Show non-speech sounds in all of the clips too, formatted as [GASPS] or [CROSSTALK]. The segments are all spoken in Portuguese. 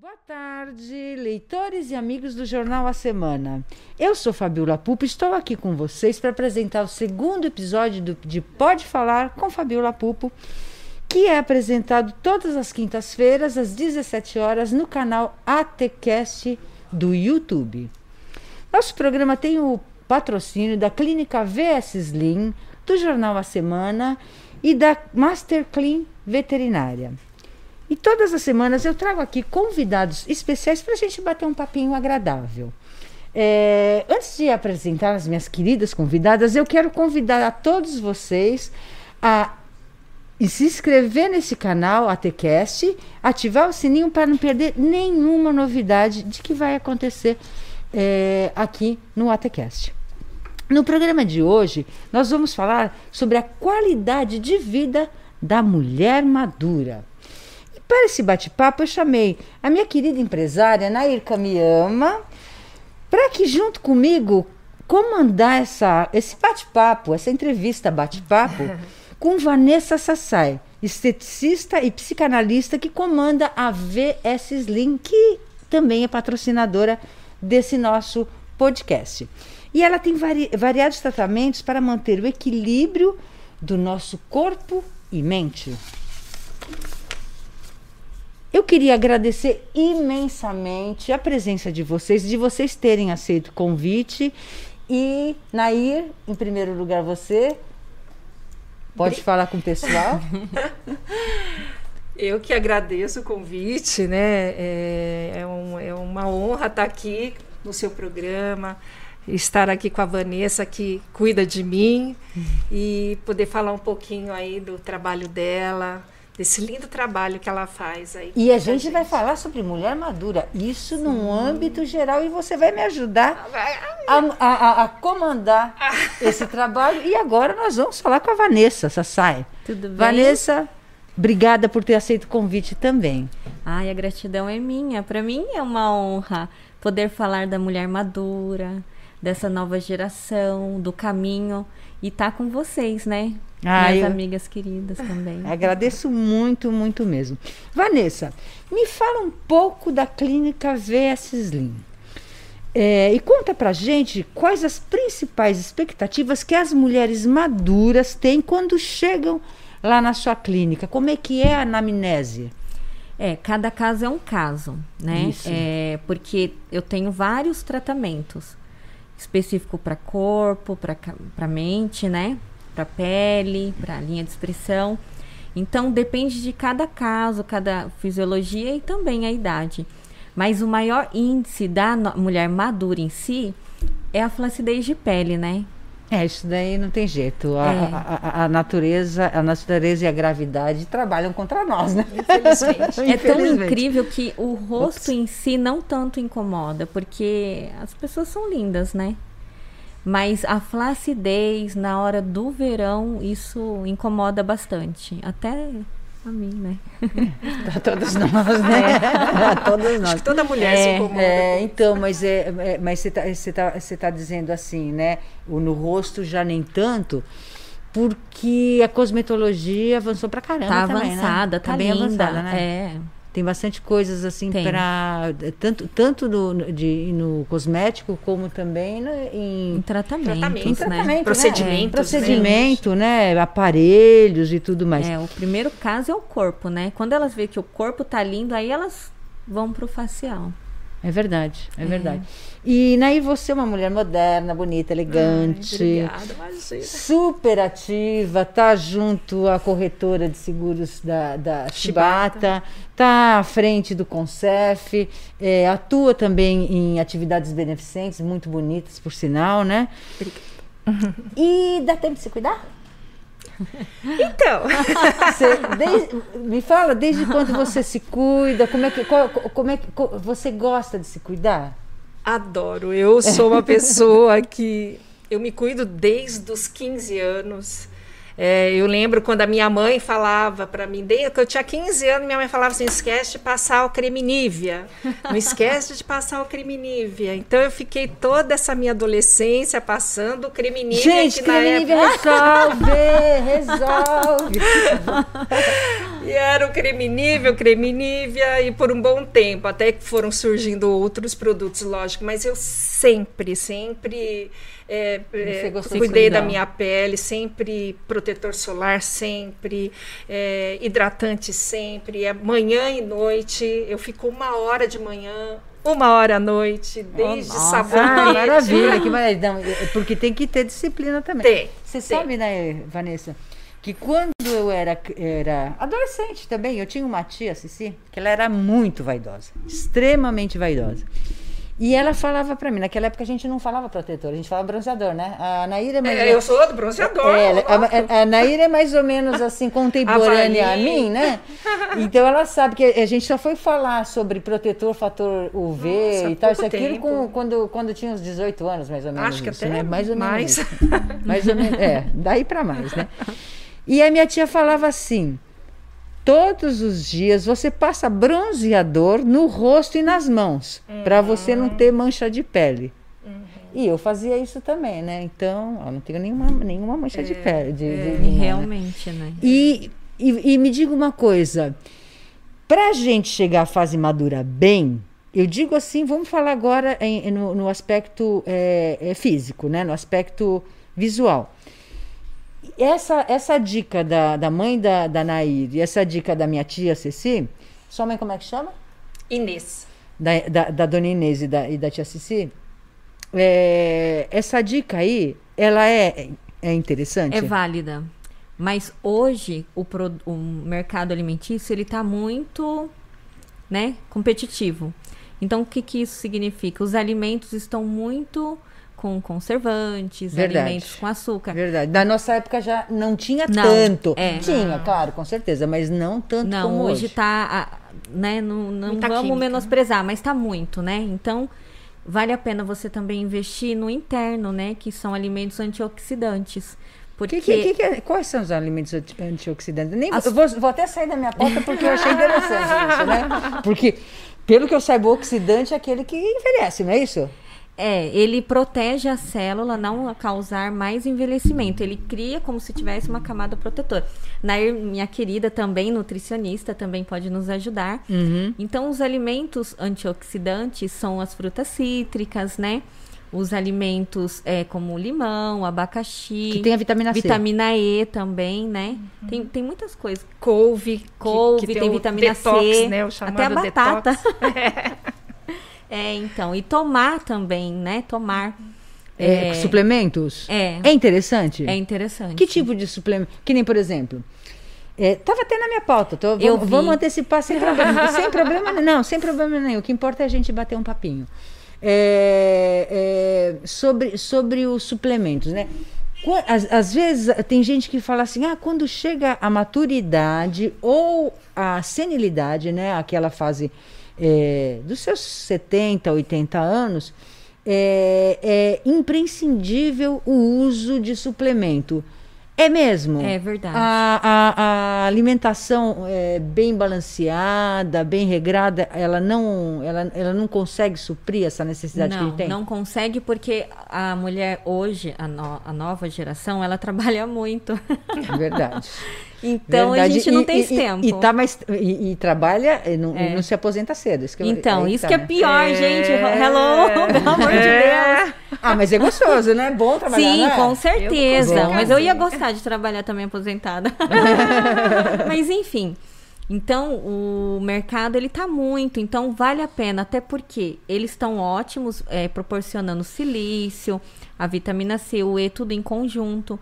Boa tarde, leitores e amigos do Jornal A Semana. Eu sou Fabiola Pupo e estou aqui com vocês para apresentar o segundo episódio do, de Pode Falar com Fabiola Pupo, que é apresentado todas as quintas-feiras às 17 horas no canal ATCast do YouTube. Nosso programa tem o patrocínio da Clínica VS Slim, do Jornal A Semana e da Master Clean Veterinária. E todas as semanas eu trago aqui convidados especiais para a gente bater um papinho agradável. É, antes de apresentar as minhas queridas convidadas, eu quero convidar a todos vocês a se inscrever nesse canal ATCast, ativar o sininho para não perder nenhuma novidade de que vai acontecer é, aqui no ATCast. No programa de hoje, nós vamos falar sobre a qualidade de vida da mulher madura. Para esse bate-papo, eu chamei a minha querida empresária Nair Kamiyama para que, junto comigo, comandar essa, esse bate-papo, essa entrevista bate-papo [LAUGHS] com Vanessa Sassai, esteticista e psicanalista que comanda a VS Slim, que também é patrocinadora desse nosso podcast. E ela tem vari, variados tratamentos para manter o equilíbrio do nosso corpo e mente. Eu queria agradecer imensamente a presença de vocês, de vocês terem aceito o convite. E, Nair, em primeiro lugar, você pode falar com o pessoal. [LAUGHS] Eu que agradeço o convite, né? É, é, um, é uma honra estar aqui no seu programa, estar aqui com a Vanessa que cuida de mim uhum. e poder falar um pouquinho aí do trabalho dela, desse lindo trabalho que ela faz aí. E a gente, gente, vai falar sobre mulher madura, isso Sim. num âmbito geral, e você vai me ajudar a, a, a comandar [LAUGHS] esse trabalho. E agora nós vamos falar com a Vanessa Sassai. Tudo bem? Vanessa, obrigada por ter aceito o convite também. Ai, a gratidão é minha. Para mim é uma honra poder falar da mulher madura, dessa nova geração, do caminho e estar tá com vocês, né? Ah, Minhas eu... amigas queridas também. Agradeço muito, muito mesmo. Vanessa, me fala um pouco da clínica VS Slim. É, e conta pra gente quais as principais expectativas que as mulheres maduras têm quando chegam lá na sua clínica. Como é que é a anamnese? É, cada caso é um caso, né? Isso. É, porque eu tenho vários tratamentos específico para corpo, para mente, né? Para pele, para linha de expressão. Então depende de cada caso, cada fisiologia e também a idade. Mas o maior índice da mulher madura em si é a flacidez de pele, né? É, isso daí não tem jeito. A, é. a, a, a, natureza, a natureza e a gravidade trabalham contra nós, né? Infelizmente. [LAUGHS] é tão incrível que o rosto Ups. em si não tanto incomoda, porque as pessoas são lindas, né? Mas a flacidez na hora do verão, isso incomoda bastante. Até a mim, né? [LAUGHS] Para todos nós, [LAUGHS] né? É. todos nós. Acho que toda mulher é, se incomoda. É, então, mas, é, é mas você está você tá, você tá dizendo assim, né? O, no rosto já nem tanto, porque a cosmetologia avançou para caramba tá também, avançada, né? tá, tá bem linda, avançada, né? É. Tem bastante coisas assim para tanto tanto no, de, no cosmético como também no, em, em tratamentos, tratamento, né? tratamento, né? procedimentos, é, procedimento, né? Aparelhos e tudo mais. É, o primeiro caso é o corpo, né? Quando elas veem que o corpo tá lindo, aí elas vão pro facial. É verdade, é, é. verdade. E Naí, você é uma mulher moderna, bonita, elegante. Ai, obrigada, super ativa, tá junto à corretora de seguros da, da Chibata, tá à frente do Concef, é, atua também em atividades beneficentes, muito bonitas, por sinal, né? Obrigada. E dá tempo de se cuidar? [LAUGHS] Então, você, desde, me fala desde quando você se cuida, como é que, qual, como é que você gosta de se cuidar? Adoro. Eu sou uma pessoa que eu me cuido desde os 15 anos. É, eu lembro quando a minha mãe falava para mim, desde que eu tinha 15 anos, minha mãe falava assim: esquece de passar o creme Nivea. Não esquece de passar o creme Nivea. Então eu fiquei toda essa minha adolescência passando o creme Nivea. Gente, creme época... resolve! resolve! [LAUGHS] E era o creme nível, creme nívea, e por um bom tempo, até que foram surgindo outros produtos, lógico, mas eu sempre, sempre é, é, cuidei da minha pele, sempre protetor solar, sempre, é, hidratante sempre, é manhã e noite, eu fico uma hora de manhã, uma hora à noite, desde oh, sabão. Ah, maravilha, que maravilha. Porque tem que ter disciplina também. Tem. Você sabe, né, Vanessa? que quando eu era, era adolescente também, eu tinha uma tia, Cici, que ela era muito vaidosa, extremamente vaidosa. E ela falava para mim, naquela época a gente não falava protetor, a gente falava bronzeador, né? A Naíra é mais é, Eu sou do bronzeador. É, a, a, Naíra é mais ou menos assim, [LAUGHS] contemporânea a, mim, né? Então ela sabe que a gente só foi falar sobre protetor, fator UV Nossa, e tal, isso aquilo com, quando, quando tinha uns 18 anos, mais ou menos. Acho que isso, até né? mais ou menos. Mais, mais ou menos. É, daí para mais, né? E a minha tia falava assim: todos os dias você passa bronzeador no rosto e nas mãos, uhum. para você não ter mancha de pele. Uhum. E eu fazia isso também, né? Então, eu não tenho nenhuma, nenhuma mancha é, de pele. De, é, de, de realmente, né? E, e, e, me diga uma coisa: para a gente chegar à fase madura bem, eu digo assim, vamos falar agora em, no, no, aspecto é, é, físico, né? No aspecto visual essa, essa dica da, da mãe da, da Nair e essa dica da minha tia Ceci, sua mãe como é que chama? Inês. Da, da, da dona Inês e da, e da tia Ceci. É, essa dica aí, ela é, é interessante? É válida. Mas hoje o, pro, o mercado alimentício ele está muito né, competitivo. Então o que, que isso significa? Os alimentos estão muito com conservantes, Verdade. alimentos com açúcar. Verdade. Da nossa época já não tinha não, tanto. É. Tinha, claro, com certeza, mas não tanto não, como hoje. hoje tá, né, não, não vamos química. Né? menosprezar, mas está muito, né? Então, vale a pena você também investir no interno, né, que são alimentos antioxidantes. Porque... Que, que, que, é, quais são os alimentos antioxidantes? Nem, As... vou, vou, até sair da minha pauta porque eu achei interessante [LAUGHS] isso, né? Porque, pelo que eu saiba, o oxidante é aquele que envelhece, não é isso? É, ele protege a célula não a causar mais envelhecimento. Ele cria como se tivesse uma camada protetora. Nair, minha querida, também nutricionista, também pode nos ajudar. Uhum. Então, os alimentos antioxidantes são as frutas cítricas, né? Os alimentos é, como limão, abacaxi. Que tem a vitamina C. Vitamina E também, né? Uhum. Tem, tem muitas coisas. Couve. Couve, que, que tem, tem vitamina detox, C. Né? até a batata. [LAUGHS] É, então. E tomar também, né? Tomar. É, é, suplementos? É. É interessante? É interessante. Que tipo de suplemento? Que nem, por exemplo. É, tava até na minha pauta. Tô, vamos, vamos, antecipar sem problema. sem problema [LAUGHS] não, sem problema nenhum. O que importa é a gente bater um papinho. É, é, sobre, sobre os suplementos, né? Às, às, vezes tem gente que fala assim, ah, quando chega a maturidade ou a senilidade, né? Aquela fase é, dos seus 70, 80 anos, é, é imprescindível o uso de suplemento. É mesmo? É verdade. A, a, a, alimentação é bem balanceada, bem regrada, ela não, ela, ela não consegue suprir essa necessidade não, que ele tem? Não consegue porque a mulher hoje, a, no, a nova geração, ela [LAUGHS] trabalha muito. É verdade. [LAUGHS] Então Verdade. a gente não e, tem esse e, tempo. E, tá mais, e, e trabalha e não, é. não, se aposenta cedo. Isso então, isso tá, que é né? pior, é. gente. Hello, [LAUGHS] pelo amor de é. Deus. Ah, mas é gostoso, né? É bom trabalhar. Sim, né? com certeza. Eu mas eu ia gostar de trabalhar também aposentada. [LAUGHS] mas enfim. Então, o mercado ele tá muito, então vale a pena, até porque eles estão ótimos, é, proporcionando silício, a vitamina C, o E, tudo em conjunto.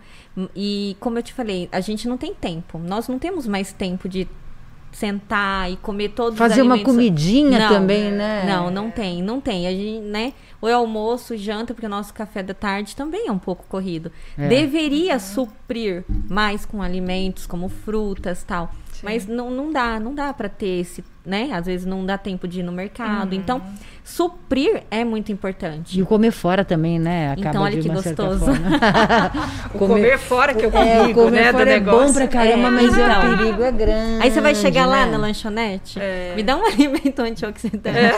E como eu te falei, a gente não tem tempo. Nós não temos mais tempo de sentar e comer todos Fazer os alimentos. Fazer uma comidinha não, também, né? Não, não tem, não tem. A gente, né? Ou é almoço, janta, porque o nosso café da tarde também é um pouco corrido. É. Deveria suprir mais com alimentos como frutas, tal. Sim. Mas não, não dá, não dá para ter esse, né? Às vezes não dá tempo de ir no mercado. Uhum. Então, suprir é muito importante. E o comer fora também, né? Acaba então, olha que gostoso. [LAUGHS] o comer, comer, fora que é o perigo, é, comer né, fora é bom pra caramba, é, mas então. o perigo é grande. Aí você vai chegar né? lá na lanchonete, é. me dá um [LAUGHS] alimento antioxidante. É.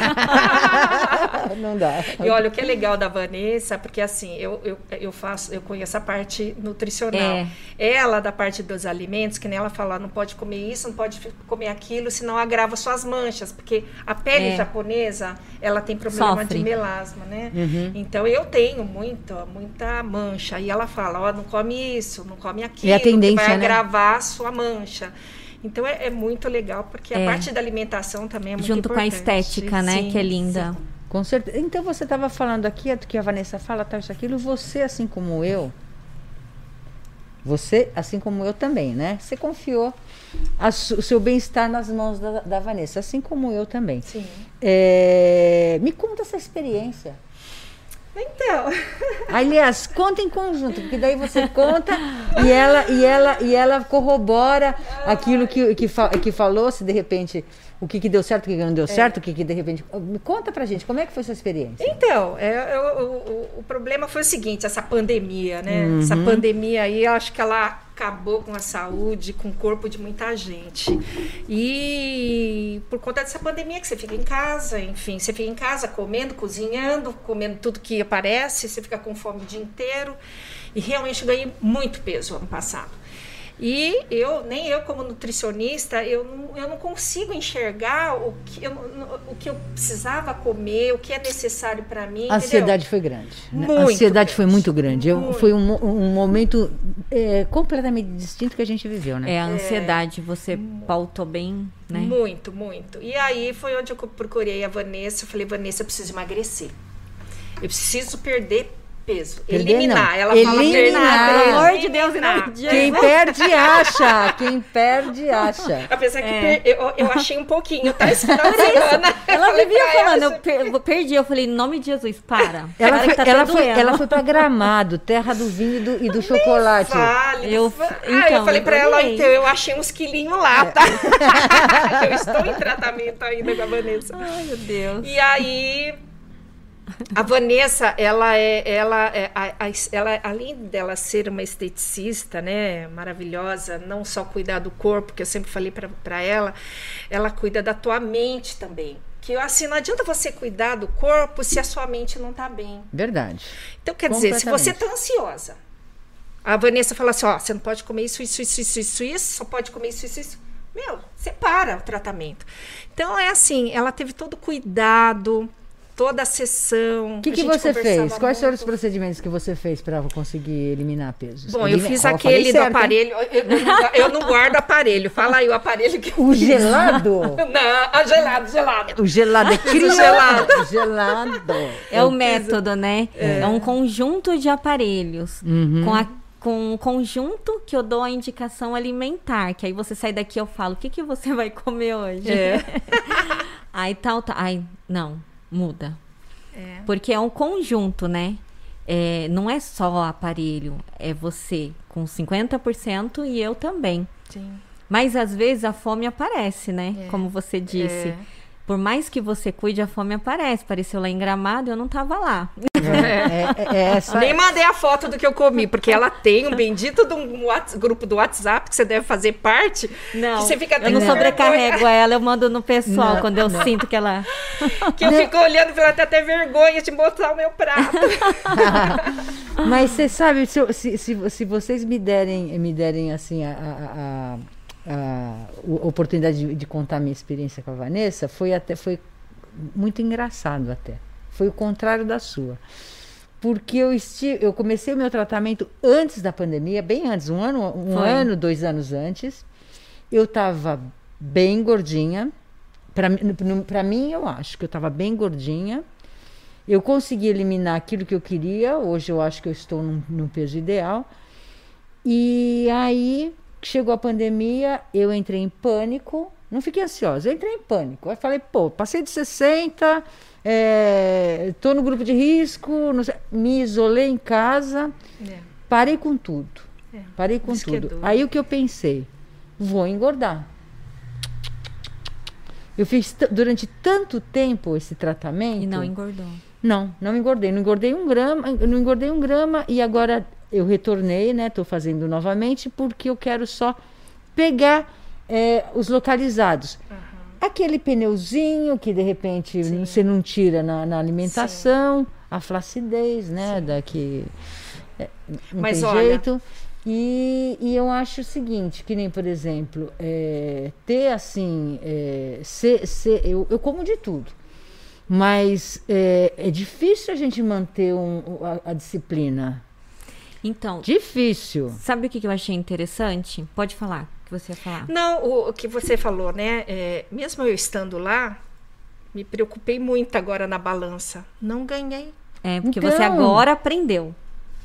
[LAUGHS] Não dá. E olha, o que é legal da Vanessa, porque assim, eu, eu, eu faço, eu conheço a parte nutricional. É. Ela, da parte dos alimentos, que nem ela fala, não pode comer isso, não pode comer aquilo, senão agrava suas manchas, porque a pele É. japonesa, ela tem problema Sofre. de melasma, né? Uhum. Então eu tenho muita, muita mancha. E ela fala, ó, não come isso, não come aquilo, É a que tendência, vai né? agravar a sua mancha. Então é, é muito legal, porque É. a parte da alimentação também é muito Junto com a importante. estética, né? Sim, que é linda. sim. Com certeza. Então você estava falando aqui, do que a Vanessa fala, tal, isso, aquilo. Você, assim como eu, você, assim como eu também, né? Você confiou o seu bem-estar nas mãos da, da Vanessa, assim como eu também. Sim. É, me conta essa experiência. Então, [LAUGHS] Aliás, conta em conjunto, porque daí você conta e ela e ela e ela corrobora aquilo que, que, fa- que falou, se de repente o que, que deu certo, o que, não deu certo, o que, que de repente. Me conta pra gente, como é que foi sua experiência? Então, é, é, o, o- problema foi o seguinte, essa pandemia, né? Essa pandemia aí, eu acho que ela acabou com a saúde, com o corpo de muita gente. E por conta dessa pandemia que você fica em casa, enfim, você fica em casa comendo, cozinhando, comendo tudo que aparece, você fica com fome o dia inteiro. E realmente ganhei muito peso ano passado. E eu, nem eu como nutricionista, eu não, eu não consigo enxergar o que, eu, o que eu precisava comer, o que é necessário para mim. A entendeu? ansiedade foi grande. né? a Muito ansiedade foi grande. muito grande. Eu- Muito. foi um, um momento é, completamente distinto que a gente viveu, né? É, a ansiedade, você pautou bem, né? Muito, muito. E aí foi onde eu procurei a Vanessa. Eu falei, Vanessa, eu preciso emagrecer. Eu preciso perder peso. Perder, eliminar. não. Ela fala Eliminar. perder. Pelo amor de Deus, eliminar. Quem perde, acha. Quem perde, acha. Apesar que É. per- eu, eu achei um pouquinho, tá? Esse final de semana. Ela vivia falando, eu "Gente, per- eu perdi. Eu falei, em nome de Jesus, para. Ela Para foi, que tá ela, foi, doendo. ela foi pra Gramado, terra do vinho e do, e do chocolate. Vale. Eu- ah, então, eu falei eu pra ela, então, eu achei uns quilinhos lá, É. tá? [LAUGHS] eu estou em tratamento ainda com a Vanessa. Ai, meu Deus. E aí, a Vanessa, ela é, ela é, a- a- ela, além dela ser uma esteticista, né, maravilhosa, não só cuidar do corpo, que eu sempre falei pra pra ela, ela cuida da tua mente também. Que assim, não adianta você cuidar do corpo se a sua mente não tá bem. Verdade. Então, quer dizer, se você tá ansiosa, a Vanessa fala assim: ó, você não pode comer isso, isso, isso, isso, isso, isso, só pode comer isso, isso, isso. Meu, separa o tratamento. Então, é assim, ela teve todo o cuidado, toda a sessão. O que, que você fez? Quais foram os muito. procedimentos que você fez para conseguir eliminar pesos? Bom, eu fiz aquele do certo, aparelho. Eu, eu não, eu não guardo aparelho. Fala aí o aparelho que eu O fiz. gelado? [LAUGHS] Não, a gelado, gelado. O gelado é [LAUGHS] criado. gelado. gelado. É o método, né? É. um conjunto de aparelhos. Uhum. Com, a, com um conjunto que eu dou a indicação alimentar. Que aí você sai daqui e eu falo, o que, que você vai comer hoje? É. [LAUGHS] aí tal, tal. Ai, não, muda. É. Porque é um conjunto, né? É, não é só aparelho, é você com 50% e eu também. Sim. Mas às vezes a fome aparece, né? É. Como você disse. É. Por mais que você cuide, a fome aparece. Apareceu lá em Gramado, eu não tava lá. É, é, é essa. Nem mandei a foto do que eu comi, porque ela tem um bendito de um grupo do WhatsApp que você deve fazer parte. Não, que você fica eu não sobrecarrego ela, eu mando no pessoal Não, quando eu não. sinto que ela. Que eu fico olhando e falo até até vergonha de botar o meu prato. [LAUGHS] Mas você sabe, se, se, se vocês me derem, me derem assim a, a, a- a oportunidade de, de contar minha experiência com a Vanessa, foi até foi muito engraçado até. Foi o contrário da sua. Porque eu, esti, eu comecei o meu tratamento antes da pandemia, bem antes, um ano, um Foi. ano, dois anos antes. Eu estava bem gordinha. Para mim, eu acho que eu estava bem gordinha. Eu consegui eliminar aquilo que eu queria. Hoje eu acho que eu estou num, num peso ideal. E aí chegou a pandemia, eu entrei em pânico. Não fiquei ansiosa, eu entrei em pânico. Aí falei, pô, passei de 60, estou no grupo de risco, sei- me isolei em casa, parei com tudo. É, Parei com que é tudo. Aí o que eu pensei? Vou engordar. Eu fiz durante tanto tempo esse tratamento. E não engordou. Não, não engordei. Não engordei um grama, não engordei um grama e agora eu retornei, né? Estou fazendo novamente porque eu quero só pegar eh, os localizados. Aquele pneuzinho que de repente Sim. você não tira na, na alimentação, a flacidez, né? Da que eh, não Mas tem olha, jeito. E, e eu acho o seguinte, que nem, por exemplo, é, ter assim, é, ser, ser, eu, eu como de tudo, mas é, é difícil a gente manter um, a, a disciplina. Então, Difícil. sabe o que eu achei interessante? Pode falar, o que você ia falar. Não, o, o que você falou, né? é, mesmo eu estando lá, me preocupei muito agora na balança. Não ganhei. É, porque Então- você agora aprendeu.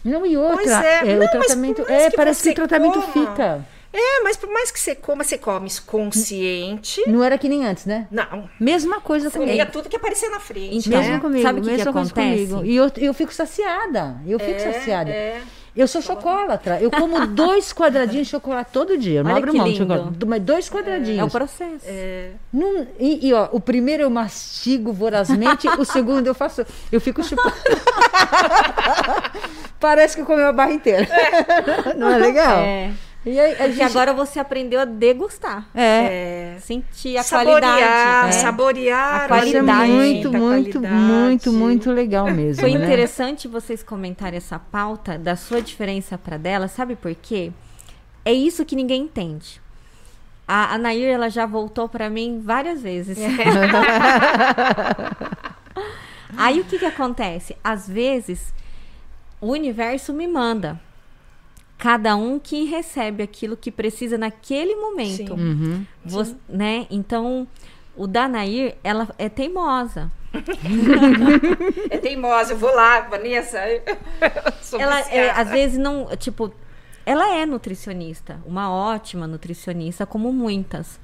Não, e outra, Pois é. é, Não, o tratamento, é, que parece que o tratamento coma- fica. É, mas por mais que você coma, você come consciente. Não era que nem antes, né? Não. Mesma coisa Comia comigo. tudo que aparecia na frente. Então, Mesmo comigo, sabe o que que acontece? comigo. E eu, eu fico saciada. Eu fico É, saciada. é. Eu sou chocolatra. Eu como [LAUGHS] dois quadradinhos de chocolate todo dia. Não Olha abro que mão de chocolate. Mas dois quadradinhos. É o processo. Não- e, e, ó, o primeiro eu mastigo vorazmente, o segundo eu faço. Eu fico chupando. [LAUGHS] Parece que eu comi a barra inteira. Não é legal? É. E aí, gente- agora você aprendeu a degustar. É. É. Sentir a saborear, qualidade. né? saborear A o qualidade. É muito, muito, qualidade. muito, muito legal [LAUGHS] mesmo. Foi né? interessante vocês comentarem essa pauta da sua diferença para dela, sabe por quê? É isso que ninguém entende. A, a Nair, ela já voltou para mim várias vezes. [LAUGHS] Aí o que que acontece? Às vezes, o universo me manda. Cada um que recebe aquilo que precisa naquele momento. Sim. Uhum. Você- né? Então, o da Nair, ela é teimosa. [LAUGHS] É teimosa, eu vou lá, Vanessa. [LAUGHS] ela é, às vezes não, tipo, ela é nutricionista, uma ótima nutricionista, como muitas.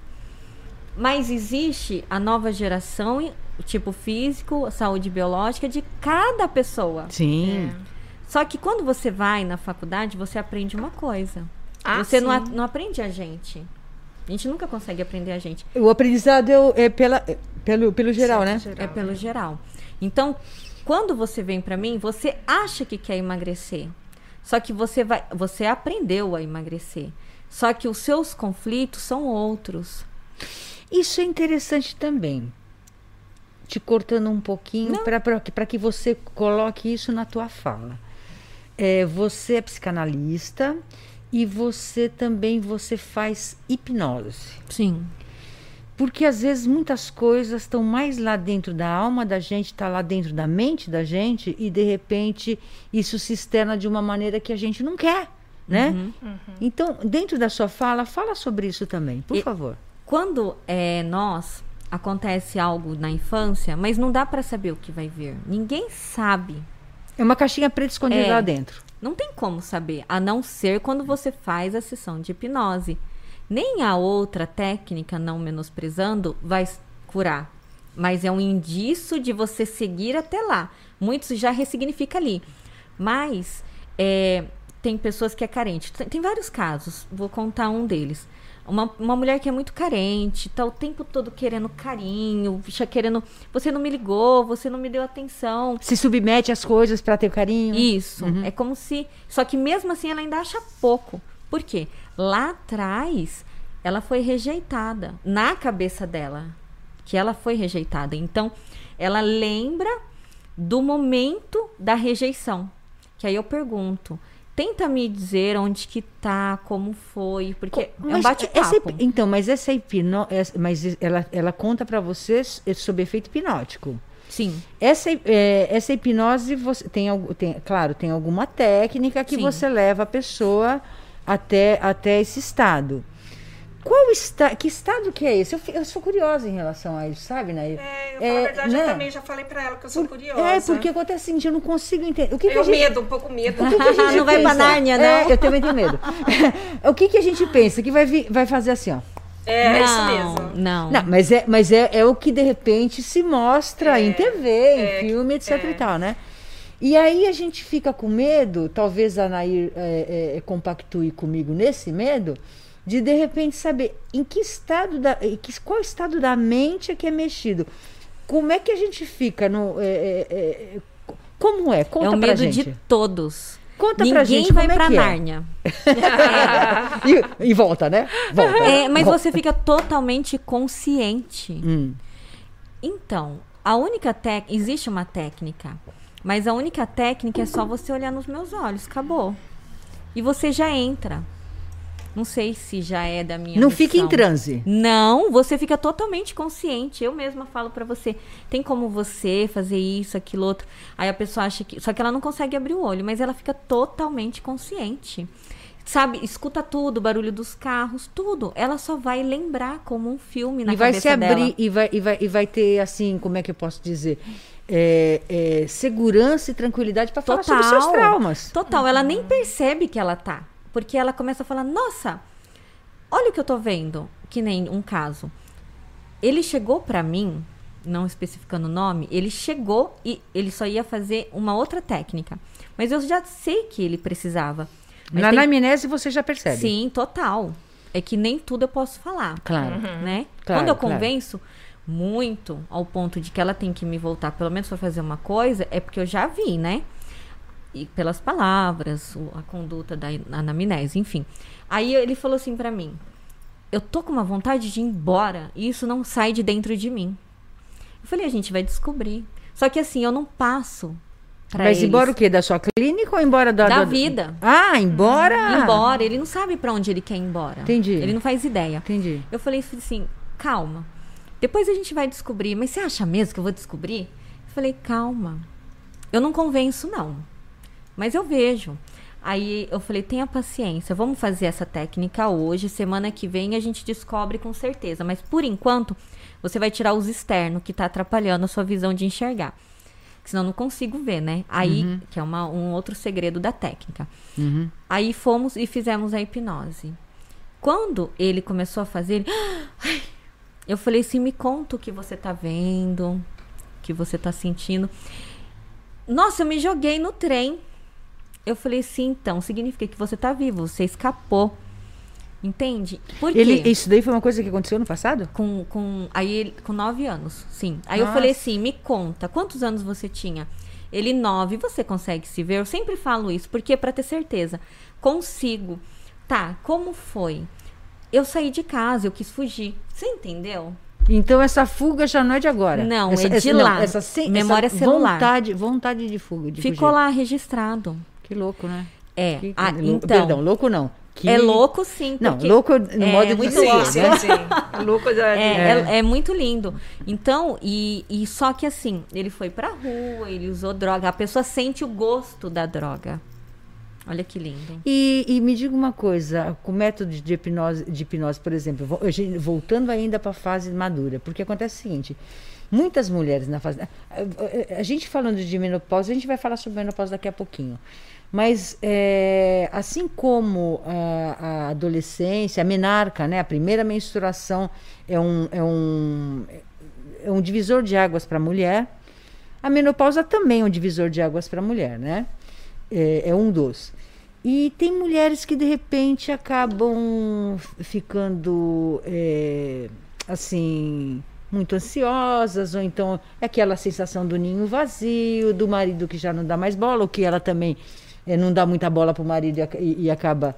Mas existe a nova geração, tipo físico, saúde biológica de cada pessoa. Sim. Só que quando você vai na faculdade, você aprende uma coisa. Ah, você não, não aprende a gente. A gente nunca consegue aprender a gente. O aprendizado é, é pela, é pelo, pelo geral, né? Geral. É pelo geral. Então, quando você vem pra mim, você acha que quer emagrecer. Só que você vai, você aprendeu a emagrecer. Só que os seus conflitos são outros. Isso é interessante também. Te cortando um pouquinho para que você coloque isso na tua fala. É, você é psicanalista e você também você faz hipnose. Sim. Porque às vezes muitas coisas estão mais lá dentro da alma da gente, está lá dentro da mente da gente, e de repente isso se externa de uma maneira que a gente não quer, né? Então, dentro da sua fala, fala sobre isso também, por E- favor. Quando é nós acontece algo na infância, mas não dá pra saber o que vai vir. Ninguém sabe. É uma caixinha preta escondida É. lá dentro. Não tem como saber, a não ser quando você faz a sessão de hipnose. Nem a outra técnica, não menosprezando, vai curar. Mas é um indício de você seguir até lá. Muitos já ressignifica ali. Mas é, tem pessoas que é carente. Tem, tem vários casos, vou contar um deles. Uma, uma mulher que é muito carente, tá o tempo todo querendo carinho, querendo. Você não me ligou, você não me deu atenção. Se submete às coisas para ter carinho. Isso. É como se. Só que mesmo assim ela ainda acha pouco. Por quê? Lá atrás ela foi rejeitada. Na cabeça dela. Que ela foi rejeitada. Então, ela lembra do momento da rejeição. Que aí eu pergunto. Tenta me dizer onde que tá, como foi, porque é um Mas bate-papo. então, mas essa hipno, essa- mas ela, ela conta para vocês sob efeito hipnótico. Sim. Essa, é, essa hipnose você tem, tem, claro, tem alguma técnica que Sim. você leva a pessoa até, até esse estado. Qual está, que estado que é esse? Eu, eu sou curiosa em relação a isso, sabe, Nair? É, eu, falo a verdade, né? eu também já falei pra ela que eu sou curiosa. É, porque acontece assim, eu não consigo entender. O que, que a Eu gente medo, um pouco medo. O que que a [LAUGHS] gente Não vai pra pensa? Nárnia, É, não. eu também tenho medo. [LAUGHS] o que, que a gente pensa? Que vai, vir- vai fazer assim, ó. É, não, isso mesmo. Não. Não, mas é, mas é, é o que de repente se mostra É, em TV, é, em filme, etc é. e tal, né? E aí a gente fica com medo, talvez a Nair é, é, compactue comigo nesse medo, de de repente saber em que estado da. que, qual estado da mente é que é mexido. Como é que a gente fica no. é, é, é, como é? Conta é o medo gente. de todos. Conta Ninguém pra gente vai como é pra é. Nárnia. [LAUGHS] E, e volta, né? Volta. É, mas Volta. você fica totalmente consciente. Hum. Então, a única técnica. Existe uma técnica, mas a única técnica é só você olhar nos meus olhos. Acabou. e você já entra. Não sei se já é da minha Não missão. fica em transe. Não, você fica totalmente consciente. Eu mesma falo pra você, tem como você fazer isso, aquilo, outro. Aí a pessoa acha que, só que ela não consegue abrir o olho, mas ela fica totalmente consciente. Sabe, escuta tudo, o barulho dos carros, tudo. Ela só vai lembrar como um filme na e vai cabeça se abrir dela. e vai, e, vai, e vai ter, assim, como é que eu posso dizer? É, é, segurança e tranquilidade para falar sobre seus traumas. Total, ela nem percebe que ela tá. Porque ela começa a falar: Nossa, olha o que eu tô vendo. Que nem um caso. Ele chegou pra mim, não especificando o nome, ele chegou e ele só ia fazer uma outra técnica. Mas eu já sei que ele precisava. Mas Na tem- anamnese você já percebe. Sim, total. É que nem tudo eu posso falar Claro. né? Claro, Quando eu claro. convenço muito ao ponto de que ela tem que me voltar, pelo menos para fazer uma coisa, é porque eu já vi, né? E pelas palavras, a conduta da anamnese, enfim. Aí ele falou assim pra mim: "Eu tô com uma vontade de ir embora e isso não sai de dentro de mim". Eu falei: "A gente vai descobrir". Só que assim, eu não passo pra Mas eles. embora o quê? Da sua clínica ou embora da... Da da- vida. Ah, embora? Embora, ele não sabe pra onde ele quer ir embora. Entendi. Ele não faz ideia. Entendi. Eu falei assim, calma. Depois a gente vai descobrir. Mas você acha mesmo que eu vou descobrir? Eu falei, calma. Eu não convenço, não. Mas eu vejo. Aí eu falei, tenha paciência. Vamos fazer essa técnica hoje. Semana que vem a gente descobre com certeza. Mas por enquanto, você vai tirar os externos que tá atrapalhando a sua visão de enxergar. Senão eu não consigo ver, né? Aí, que é uma- um outro segredo da técnica. Uhum. Aí fomos e fizemos a hipnose. Quando ele começou a fazer, ele... [GASPS] Ai! eu falei assim: me conta o que você tá vendo, o que você tá sentindo. Nossa, eu me joguei no trem. Eu falei assim: então, significa que você tá vivo, você escapou. Entende? Por quê? Ele, isso daí foi uma coisa que aconteceu no passado? Com, com, aí ele, com nove anos, sim. Aí eu Nossa. falei assim, me conta, quantos anos você tinha? Ele, nove, você consegue se ver? Eu sempre falo isso, porque para ter certeza. Consigo. Tá, como foi? Eu saí de casa, eu quis fugir. Você entendeu? Então essa fuga já não é de agora. Não, essa, é de essa- não, lá. essa sem- Memória essa celular. Vontade, vontade de fuga. De Ficou fugir. lá registrado. Que louco, né? É, Que- ah, lou- então. Perdão, louco não. Que- É louco sim, Não, louco no É, modo de muito dizer, sim, né? sim, sim. [LAUGHS] Louco da, É, de- é, é muito lindo. Então, e, e só que assim, ele foi pra rua, ele usou droga. A pessoa sente o gosto da droga. Olha que lindo. E, e me diga uma coisa, com o método de hipnose, de hipnose por exemplo, voltando ainda para a fase madura, porque acontece o seguinte, muitas mulheres na fase... A, a- a gente falando de menopausa, a gente vai falar sobre menopausa daqui a pouquinho, mas é, assim como a, a adolescência, a menarca, né, a primeira menstruação é um, é um, é um divisor de águas para a mulher, a menopausa também é um divisor de águas para a mulher, né? É, é um dos. E tem mulheres que de repente acabam ficando é, assim muito ansiosas ou então é aquela sensação do ninho vazio, do marido que já não dá mais bola, ou que ela também é, não dá muita bola para o marido e, e acaba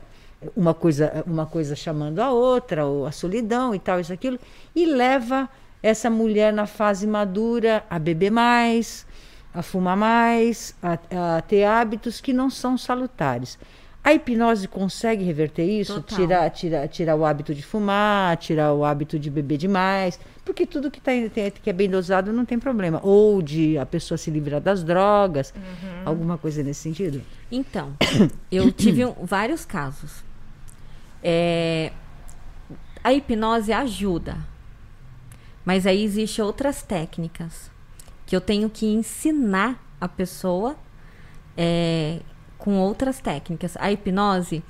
uma coisa uma coisa chamando a outra, ou a solidão e tal isso aquilo, e leva essa mulher na fase madura a beber mais, a fumar mais, a, a ter hábitos que não são salutares. A hipnose consegue reverter isso? Total. Tirar, tirar, tirar o hábito de fumar, tirar o hábito de beber demais, porque tudo que, tá, tem- que é bem dosado não tem problema. Ou de a pessoa se livrar das drogas, alguma coisa nesse sentido. Então, [COUGHS] eu tive um- vários casos. É, a hipnose ajuda, mas aí existem outras técnicas que eu tenho que ensinar a pessoa é, com outras técnicas. A hipnose,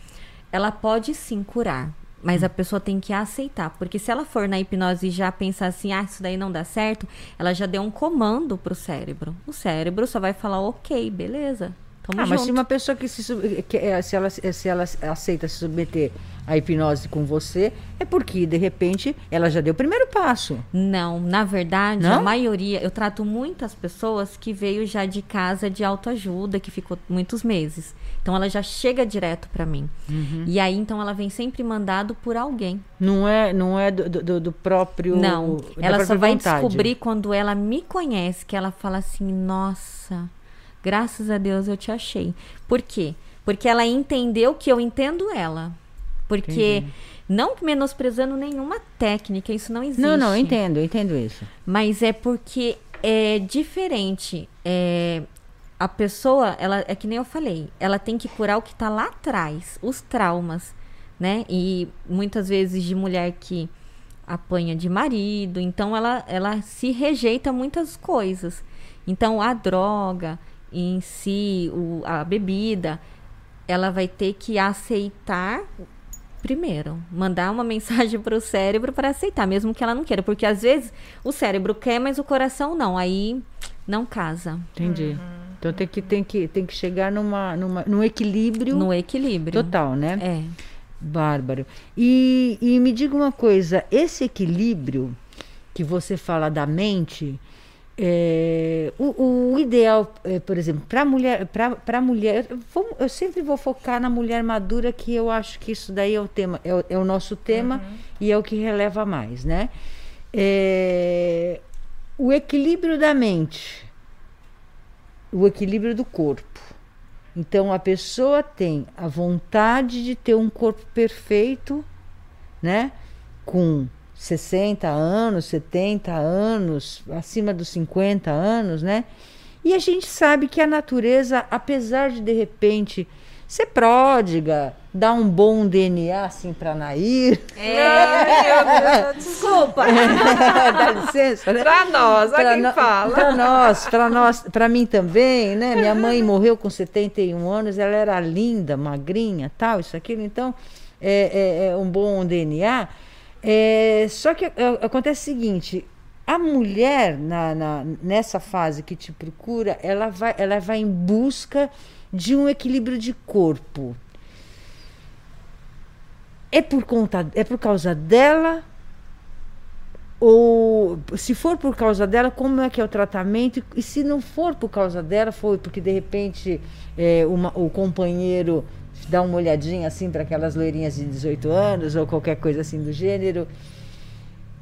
ela pode sim curar, mas a pessoa tem que aceitar, porque se ela for na hipnose e já pensar assim, ah, isso daí não dá certo, ela já deu um comando pro cérebro. O cérebro só vai falar, ok, beleza. Tamo Ah, mas se junto. uma pessoa que se, que, é, se, ela, se ela aceita se submeter à hipnose com você, é porque, de repente, ela já deu o primeiro passo. Não, na verdade, Não? a maioria, eu trato muitas pessoas que veio já de casa de autoajuda, que ficou muitos meses. Então ela já chega direto pra mim. Uhum. E aí então ela vem sempre mandado por alguém. Não é, não é do, do, do próprio. Não, ela só vai vontade. descobrir quando ela me conhece, que ela fala assim: "Nossa, graças a Deus eu te achei". Por quê? Porque ela entendeu que eu entendo ela. Porque Entendi. não menosprezando nenhuma técnica, isso não existe. Não, não, entendo, entendo isso. Mas é porque é diferente. É, a pessoa, ela é que nem eu falei, ela tem que curar o que está lá atrás, os traumas, né? E muitas vezes de mulher que apanha de marido, então ela, ela se rejeita muitas coisas. Então a droga em si, o, a bebida, ela vai ter que aceitar primeiro, mandar uma [LAUGHS] mensagem para o cérebro para aceitar, mesmo que ela não queira, porque às vezes o cérebro quer, mas o coração não, aí não casa. Entendi. Uhum. Então tem que, tem que, tem que chegar numa, numa, num equilíbrio. No equilíbrio. Total, né? É. Bárbaro. E, e me diga uma coisa, esse equilíbrio que você fala da mente, é, o, o, ideal, é, por exemplo, para mulher, para mulher, vou, eu sempre vou focar na mulher madura, que eu acho que isso daí é o tema, é o, é o nosso tema uhum. e é o que releva mais, né? É, o equilíbrio da mente, o equilíbrio do corpo. Então a pessoa tem a vontade de ter um corpo perfeito, né? Com 60 anos, 70 anos, acima dos 50 anos, né? E a gente sabe que a natureza, apesar de de repente ser pródiga, dar um bom DNA assim para Nair. É, [LAUGHS] desculpa. [LAUGHS] Dá licença, né? Para nós, pra quem no, fala. Para nós, para nós, para mim também, né? Minha mãe morreu com 71 anos, ela era linda, magrinha, tal, isso aquilo, então é, é, é um bom DNA. É, só que é, acontece o seguinte, a mulher na, na, nessa fase que te procura, ela vai, ela vai em busca de um equilíbrio de corpo. É por conta, é por causa dela ou se for por causa dela, como é que é o tratamento? E se não for por causa dela, foi porque de repente é, uma, o companheiro dá uma olhadinha assim para aquelas loirinhas de 18 anos ou qualquer coisa assim do gênero.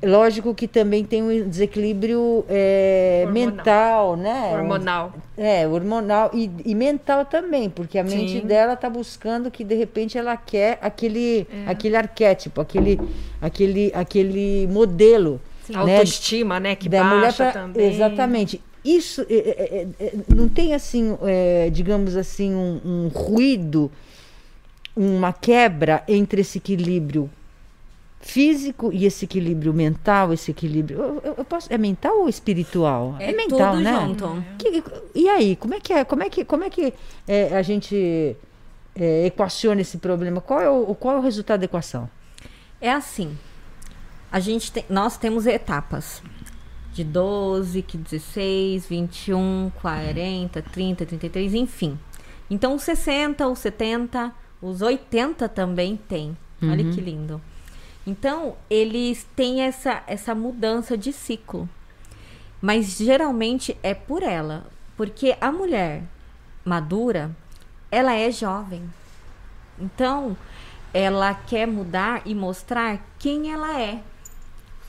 Lógico que também tem um desequilíbrio é, mental, né? Hormonal. É, hormonal e, e mental também, porque a mente Sim. dela está buscando que de repente ela quer aquele, é. aquele arquétipo, aquele, aquele, aquele modelo. Sim. Né? Autoestima, né? Que da baixa pra, também. Exatamente. Isso é, é, é, é não tem assim, é, digamos assim, um, um ruído, uma quebra entre esse equilíbrio físico e esse equilíbrio mental, esse equilíbrio. Eu, eu posso, é mental ou espiritual? É, é mental, né? Junto. Que, e aí, como é que é? Como é que, como é que é, a gente é, equaciona esse problema? Qual é, o, qual é o resultado da equação? É assim. A gente tem, nós temos etapas de 12, 16, 21, 40, 30, 33, enfim. Então, os 60, os 70, os 80 também tem. Olha uhum. que lindo. Então, eles têm essa, essa mudança de ciclo. Mas geralmente é por ela. Porque a mulher madura, ela é jovem. Então, ela quer mudar e mostrar quem ela é.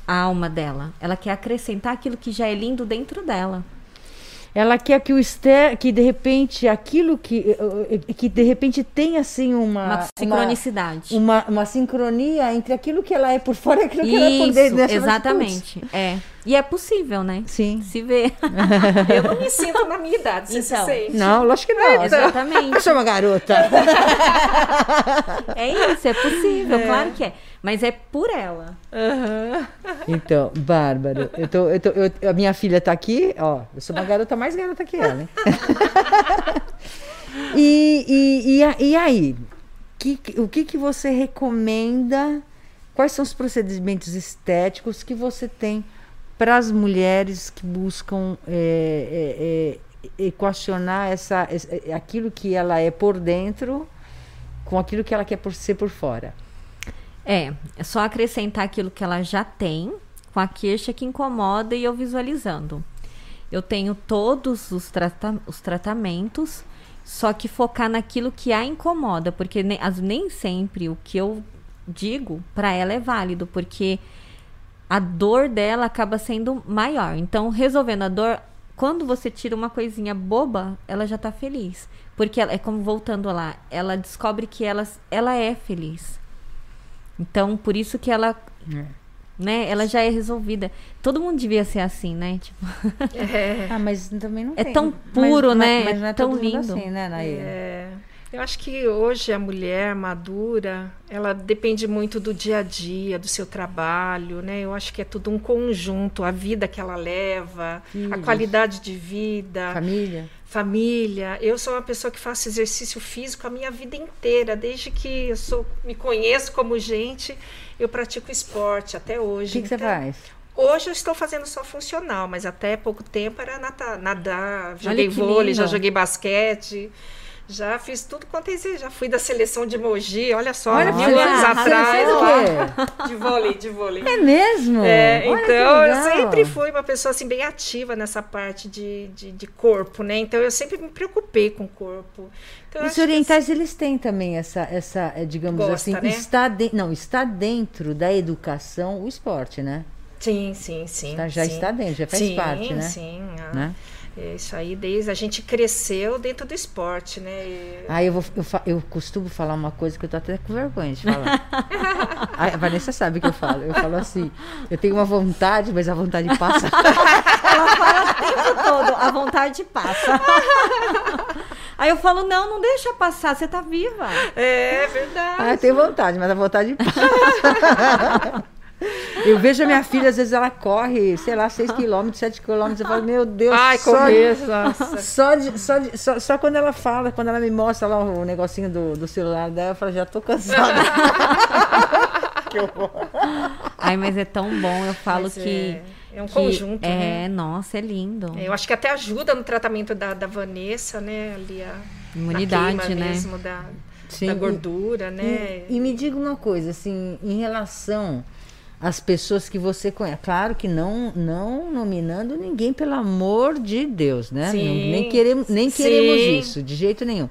A alma dela. Ela quer acrescentar aquilo que já é lindo dentro dela. Ela quer que o externo, que de repente aquilo que eh, eh, que de repente tem assim uma uma sincronicidade, uma, uma, uma sincronia entre aquilo que ela é por fora e aquilo Isso, que ela é por dentro. Exatamente, é. E é possível, né? Sim. Se vê. [LAUGHS] eu não me sinto na minha idade, você então, se sente? Não, lógico que não. Exatamente. Eu sou uma garota. é isso, é possível, é. claro que é. Mas é por ela. Uhum. Então, Bárbaro, eu tô, eu tô, eu, a minha filha tá aqui, ó. Eu sou uma garota mais garota que ela, hein? [LAUGHS] e, e, e, e, aí? Que, o que, que você recomenda? Quais são os procedimentos estéticos que você tem para as mulheres que buscam é, é, é, equacionar essa, aquilo que ela é por dentro com aquilo que ela quer por ser por fora? É, é só acrescentar aquilo que ela já tem, com a queixa que incomoda e eu visualizando. Eu tenho todos os, trata os tratamentos, só que focar naquilo que a incomoda, porque nem, as, nem sempre o que eu digo para ela é válido, porque a dor dela acaba sendo maior. Então, resolvendo a dor, quando você tira uma coisinha boba, ela já tá feliz. Porque ela, é como voltando lá, ela descobre que ela, ela é feliz. Então, por isso que ela. É. Né, ela já é resolvida. Todo mundo devia ser assim, né? Tipo... É. Ah, mas também não é tem. tão puro, mas, né? Mas, mas não é tão lindo assim, né, Nair? É. Eu acho que hoje a mulher madura, ela depende muito do dia a dia, do seu trabalho, né? Eu acho que é tudo um conjunto, a vida que ela leva, Filhos. a qualidade de vida, família. Família. Eu sou uma pessoa que faço exercício físico a minha vida inteira, desde que eu sou, me conheço como gente, eu pratico esporte até hoje. O que, que então, você faz? Hoje eu estou fazendo só funcional, mas até pouco tempo era nadar, nadar joguei vôlei, já joguei basquete. Já fiz tudo quanto é Já fui da seleção de Mogi, olha só, olha, mil anos atrás. Lá, [LAUGHS] de vôlei, de vôlei. É mesmo? É, então, eu sempre fui uma pessoa assim, bem ativa nessa parte de, de, de corpo, né? Então, eu sempre me preocupei com o corpo. Então, Os orientais, que... eles têm também essa, essa eh, digamos Gosta, assim, né? está, de... não, está dentro da educação o esporte, né? Sim, sim, sim. Está, já sim. está dentro, já faz sim, parte, né? Sim, sim. Ah. Né? É isso aí, desde a gente cresceu dentro do esporte, né? E... Ah, eu, vou, eu, eu, costumo falar uma coisa que eu tô até com vergonha de falar. [LAUGHS] a Vanessa sabe que eu falo. Eu falo assim, eu tenho uma vontade, mas a vontade passa. Ela fala o tempo todo, a vontade passa. Aí eu falo, não, não deixa passar, você tá viva. É verdade. Ah, eu tenho vontade, mas a vontade passa. [LAUGHS] Eu vejo a minha filha, às vezes ela corre, sei lá, 6 km, 7 km. Eu falo, meu Deus, Ai, só, correr, só, de, só, de, só, só, quando ela fala, quando ela me mostra lá o negocinho do, do celular dela, eu falo, já tô cansada. [LAUGHS] que horror. Ai, mas é tão bom, eu falo mas que. É... É um que conjunto, é, né? nossa, é lindo. É, eu acho que até ajuda no tratamento da, da Vanessa, né? Ali a imunidade, né? mesmo da, Sim, da gordura, e, né? E, e, me diga uma coisa, assim, em relação as pessoas que você conhece. Claro que não não nominando ninguém, pelo amor de Deus, né? Sim, nem queremos, nem queremos isso, de jeito nenhum.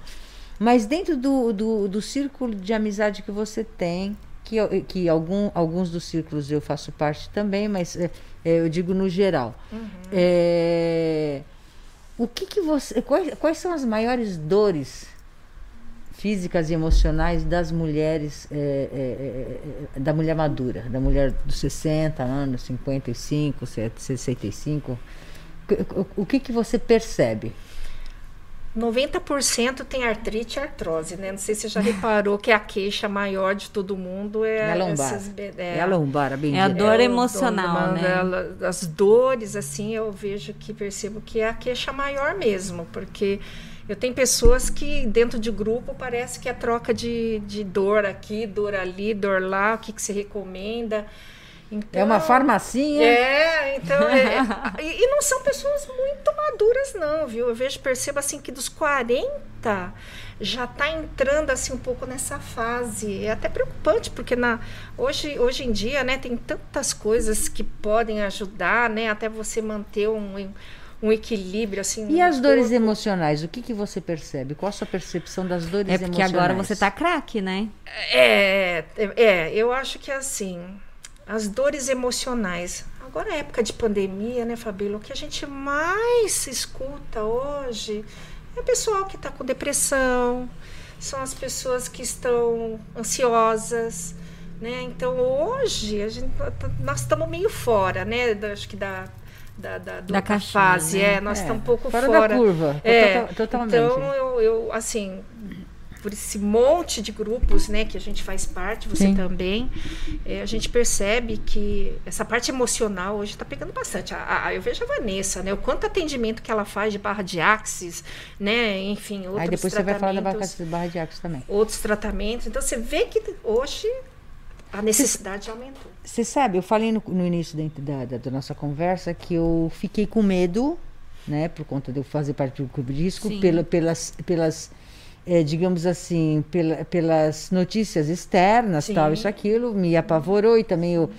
Mas dentro do, do, do círculo de amizade que você tem, que, que algum, alguns dos círculos eu faço parte também, mas é, é, eu digo no geral. Uhum. É, o que, que você. Quais, quais são as maiores dores físicas e emocionais das mulheres, é, é, é, da mulher madura, da mulher dos 60 anos, 55, 65. O que, que você percebe? 90% tem artrite e artrose, né? Não sei se você já reparou que a queixa maior de todo mundo é, é a lombar. Essas, é, é, a lombar, a É a dor é emocional, né? as dores, assim, eu vejo que percebo que é a queixa maior mesmo, porque eu tenho pessoas que dentro de grupo parece que é troca de, de dor aqui, dor ali, dor lá, o que, que se recomenda. Então, é uma farmacinha. É, então. É, é, e, e, não são pessoas muito maduras, não, viu? Eu vejo, percebo assim que dos 40 já está entrando assim um pouco nessa fase. É até preocupante, porque na, hoje, hoje em dia, né, tem tantas coisas que podem ajudar, né? Até você manter um um equilíbrio assim. E as dores corpo. emocionais, o que, que você percebe? Qual a sua percepção das dores emocionais? É porque emocionais? agora você tá craque, né? É, é, é, eu acho que assim, as dores emocionais. Agora é época de pandemia, né, Fabíola? O que a gente mais escuta hoje é o pessoal que está com depressão, são as pessoas que estão ansiosas, né? Então hoje a gente, nós estamos meio fora, né? Acho que da da, da, da caixinha, fase. Né? É, nós é, estamos um pouco fora. Fora da curva. É, totalmente. Então, eu, eu, assim, por esse monte de grupos, né, que a gente faz parte, você Sim. também, é, a gente percebe que essa parte emocional hoje está pegando bastante. A, a, eu vejo a Vanessa, né, o quanto atendimento que ela faz de barra de axis, né, enfim, outros Aí depois você vai falar da barra de axis também. Outros tratamentos. Então, você vê que hoje a necessidade cê, aumentou. Você sabe, eu falei no, no início da, da, da, nossa conversa que eu fiquei com medo, né, por conta de eu fazer parte do clube de risco, pela, pelas, pelas é, digamos assim, pela, pelas notícias externas, Sim. tal, isso, aquilo, me apavorou e também eu,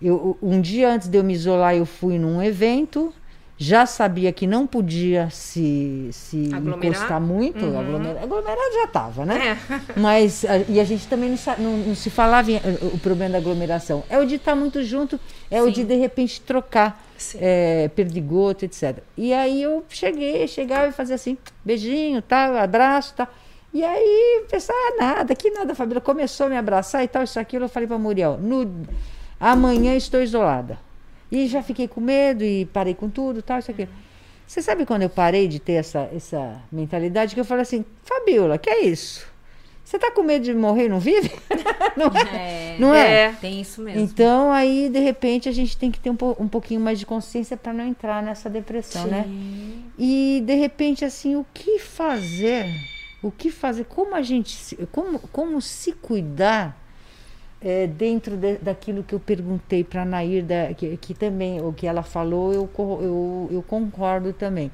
eu, um dia antes de eu me isolar, eu fui num evento já sabia que não podia se, se Aglomerar? encostar muito, Uhum. aglomerar, aglomerar já estava, né? É. [LAUGHS] Mas, a- e a gente também não, não- não se falava em, eh, o problema da aglomeração. É o de estar muito junto, é o Sim. de de repente trocar é, perdigoto, etc. E aí eu cheguei, chegava e fazia assim, beijinho, tal, abraço, tal. E aí, o pessoal, ah, nada, que nada, Fabíola. Começou a me abraçar e tal, isso, aquilo. Eu falei para Muriel, no, amanhã estou isolada. E já fiquei com medo e parei com tudo, tal, isso, aquilo. Você sabe quando eu parei de ter essa, essa mentalidade, que eu falei assim, Fabiola, que é isso? Você tá com medo de morrer e não vive? [LAUGHS] não é? É, Não é? É. Tem isso mesmo. Então, aí, de repente, a gente tem que ter um, po- um pouquinho mais de consciência para não entrar nessa depressão, né? Sim. E, de repente, assim, o que fazer? O que fazer? Como a gente, se- como, como se cuidar é, dentro de- daquilo que eu perguntei para a Nair, que, que também, o que ela falou, eu, eu, eu concordo também.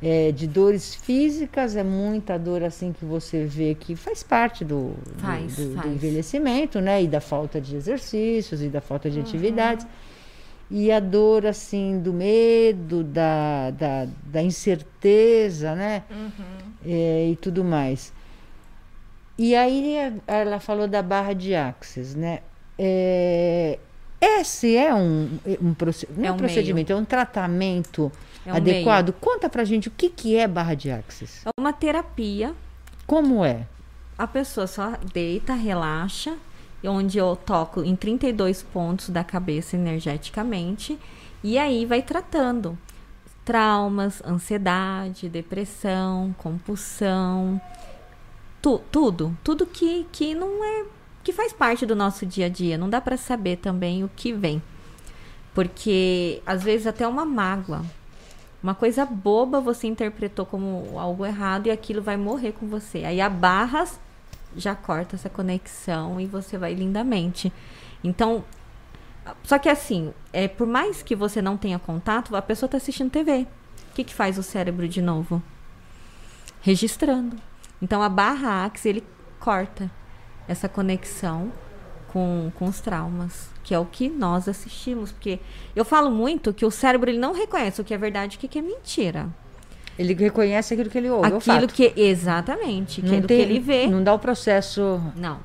É, de dores físicas, é muita dor assim que você vê que faz parte do, do- Faz, do, do faz. envelhecimento, né? E da falta de exercícios e da falta de atividades. E a dor, assim, do medo, da, da, da incerteza, né? É, e tudo mais. E aí ela falou da barra de axis, né? É, esse é um, um, é É um procedimento, é um tratamento É um adequado. Conta pra gente o que, que é barra de axis. É uma terapia. Como é? A pessoa só deita, relaxa, onde eu toco em 32 pontos da cabeça energeticamente, e aí vai tratando traumas, ansiedade, depressão, compulsão, tu- tudo, tudo que, que não é que faz parte do nosso dia a dia. Não dá para saber também o que vem. Porque às vezes até uma mágoa, uma coisa boba você interpretou como algo errado e aquilo vai morrer com você. Aí a barras já corta essa conexão e você vai lindamente. Então, só que assim, é, por mais que você não tenha contato, a pessoa está assistindo TV. O que, que faz o cérebro de novo? Registrando. Então a barra axis ele corta essa conexão com, com os traumas, que é o que nós assistimos. Porque eu falo muito que o cérebro ele não reconhece o que é verdade e o que é mentira. Ele reconhece aquilo que ele ouve, é o Aquilo que. Exatamente. Aquilo tem, que ele vê. Não dá o processo. Não.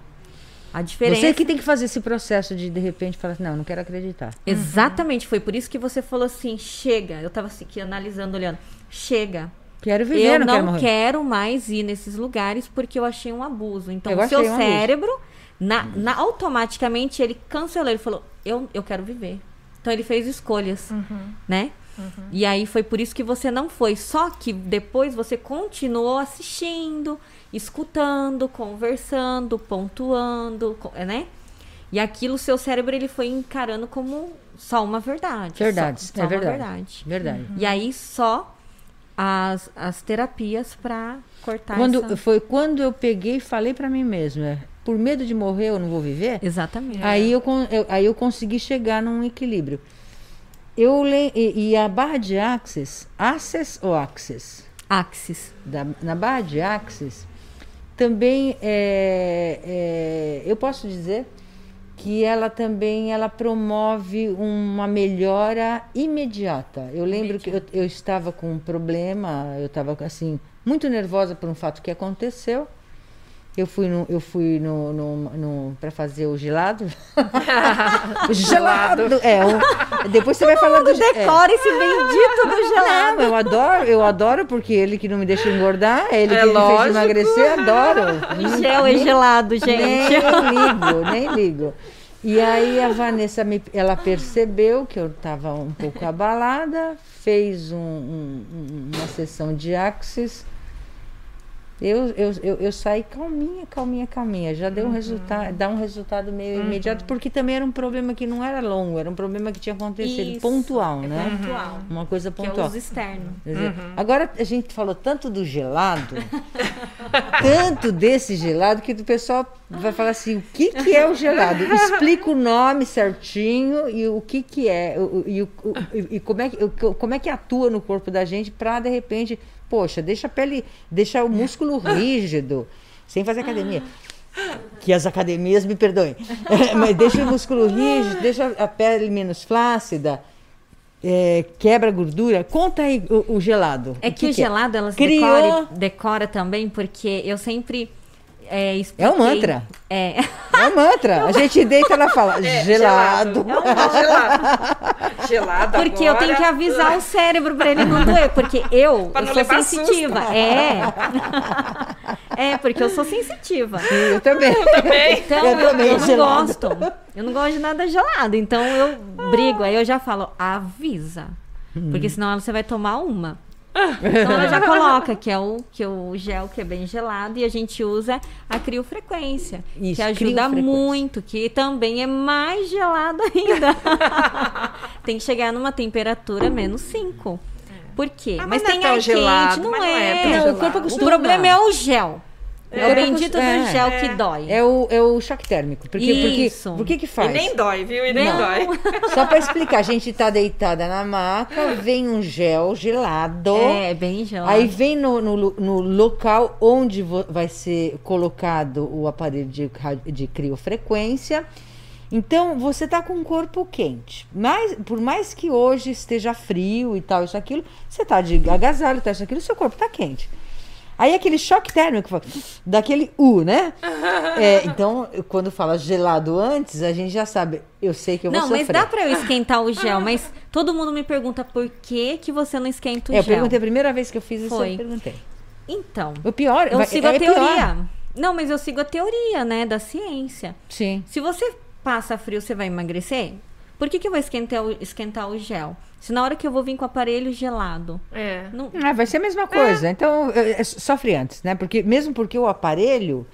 A diferença. Você que tem que fazer esse processo de de repente falar assim, não, não quero acreditar. Exatamente, foi por isso que você falou assim: chega. Eu tava assim, aqui analisando, olhando. Chega. Quero viver, eu não, não quero morrer. quero mais ir nesses lugares porque eu achei um abuso. Então, Eu o seu um cérebro, na, na- automaticamente, ele cancelou. Ele falou: eu, eu quero viver. Então, ele fez escolhas, né? E aí foi por isso que você não foi. Só que depois você continuou assistindo, escutando, conversando, pontuando, co- né? E aquilo, o seu cérebro, ele foi encarando como só uma verdade. só- Verdade, só, é uma verdade. verdade. Verdade. E aí só as, as terapias para cortar Quando, essa... Foi quando eu peguei e falei pra mim mesma, é, por medo de morrer eu não vou viver, Exatamente. aí, eu, eu- aí eu consegui chegar num equilíbrio. Eu le, e, e a barra de axis, axis ou axis? Axis. Da, na barra de axis, também é, é, eu posso dizer que ela também ela promove uma melhora imediata. Eu lembro que eu, eu estava com um problema, eu estava assim muito nervosa por um fato que aconteceu. Eu fui no, eu fui no, no, no para fazer o gelado. [LAUGHS] o gelado. É, o- depois você vai falar do é. Decora esse bendito do gelado. Não, eu adoro, eu adoro porque ele que não me deixa engordar, é ele É que me fez lógico. emagrecer, adoro. Gel é gelado, gente. Nem ligo, nem ligo. E aí a Vanessa, me, ela percebeu que eu estava um pouco abalada, fez um- um- um- uma sessão de axis. Eu, eu, eu, eu saí calminha, calminha, calminha. Já deu um resultado, dá um resultado meio imediato, porque também era um problema que não era longo, era um problema que tinha acontecido Isso, pontual, é né? pontual. Uma coisa Que é pontual. uso externo. Dizer, Agora a gente falou tanto do gelado, [LAUGHS] tanto desse gelado, que o pessoal vai falar assim: o que, que é o gelado? Explica o nome certinho e o que, que é, o- o- e, o- o- e como, é que, o- como é que atua no corpo da gente para de repente, poxa, deixa a pele, deixa o músculo rígido, sem fazer academia. Que as academias me perdoem. [LAUGHS] Mas deixa o músculo rígido, deixa a pele menos flácida. é, quebra gordura. Conta aí o, o gelado. É que, o, gelado, elas Criou... decora, decora também, porque eu sempre é, é um mantra. É. É um mantra. A gente deita e ela fala [LAUGHS] é, gelado. gelado. É um gelado. gelado Porque agora. eu tenho que avisar o cérebro para ele não doer. Porque [LAUGHS] eu, eu sou sensitiva. Susto. É. [LAUGHS] É, porque eu sou sensitiva. Sim, eu também. Eu também. Então, eu, eu, também eu não gelado. gosto. Eu não gosto de nada gelado. Então, eu brigo. Aí eu já falo, avisa. Hum. Porque senão você vai tomar uma. Então ela já coloca que é o que é o gel que é bem gelado e a gente usa a criofrequência, Isso, que ajuda muito, que também é mais gelado ainda. [LAUGHS] Tem que chegar numa temperatura menos 5. Por quê? Ah, mas, mas tem é ar gelado, quente, não, não é. é não, o, corpo o problema é o gel. É, o bendito é, do gel é. que dói. É o, é o choque térmico. Porque, Isso. Porque, por que que faz? E nem dói, viu? E nem Não. dói. Só pra explicar, a gente tá deitada na maca, vem um gel gelado. É, bem gelado. Aí vem no, no, no local onde vai ser colocado o aparelho de, de criofrequência. Então, você tá com o corpo quente. Mas, por mais que hoje esteja frio e tal, isso, aquilo, você tá de agasalho, tá, isso, aquilo, seu corpo tá quente. Aí aquele choque térmico, daquele U, né? [LAUGHS] É, então, quando fala gelado antes, a gente já sabe, eu sei que eu vou Não, sofrer. mas dá pra eu esquentar o gel, mas todo mundo me pergunta por que que você não esquenta o É, eu gel. perguntei a primeira vez que eu fiz isso, Foi. eu perguntei. Então, O pior, eu vai- sigo é a teoria. Não, mas eu sigo a teoria, né, da ciência. Sim. Se você passa frio, você vai emagrecer? Por que, que eu vou esquentar o, esquentar o gel? Se na hora que eu vou vir com o aparelho gelado. É. Não, Ah, vai ser a mesma coisa. Então, é, é, sofre antes, né? Porque, mesmo porque o aparelho,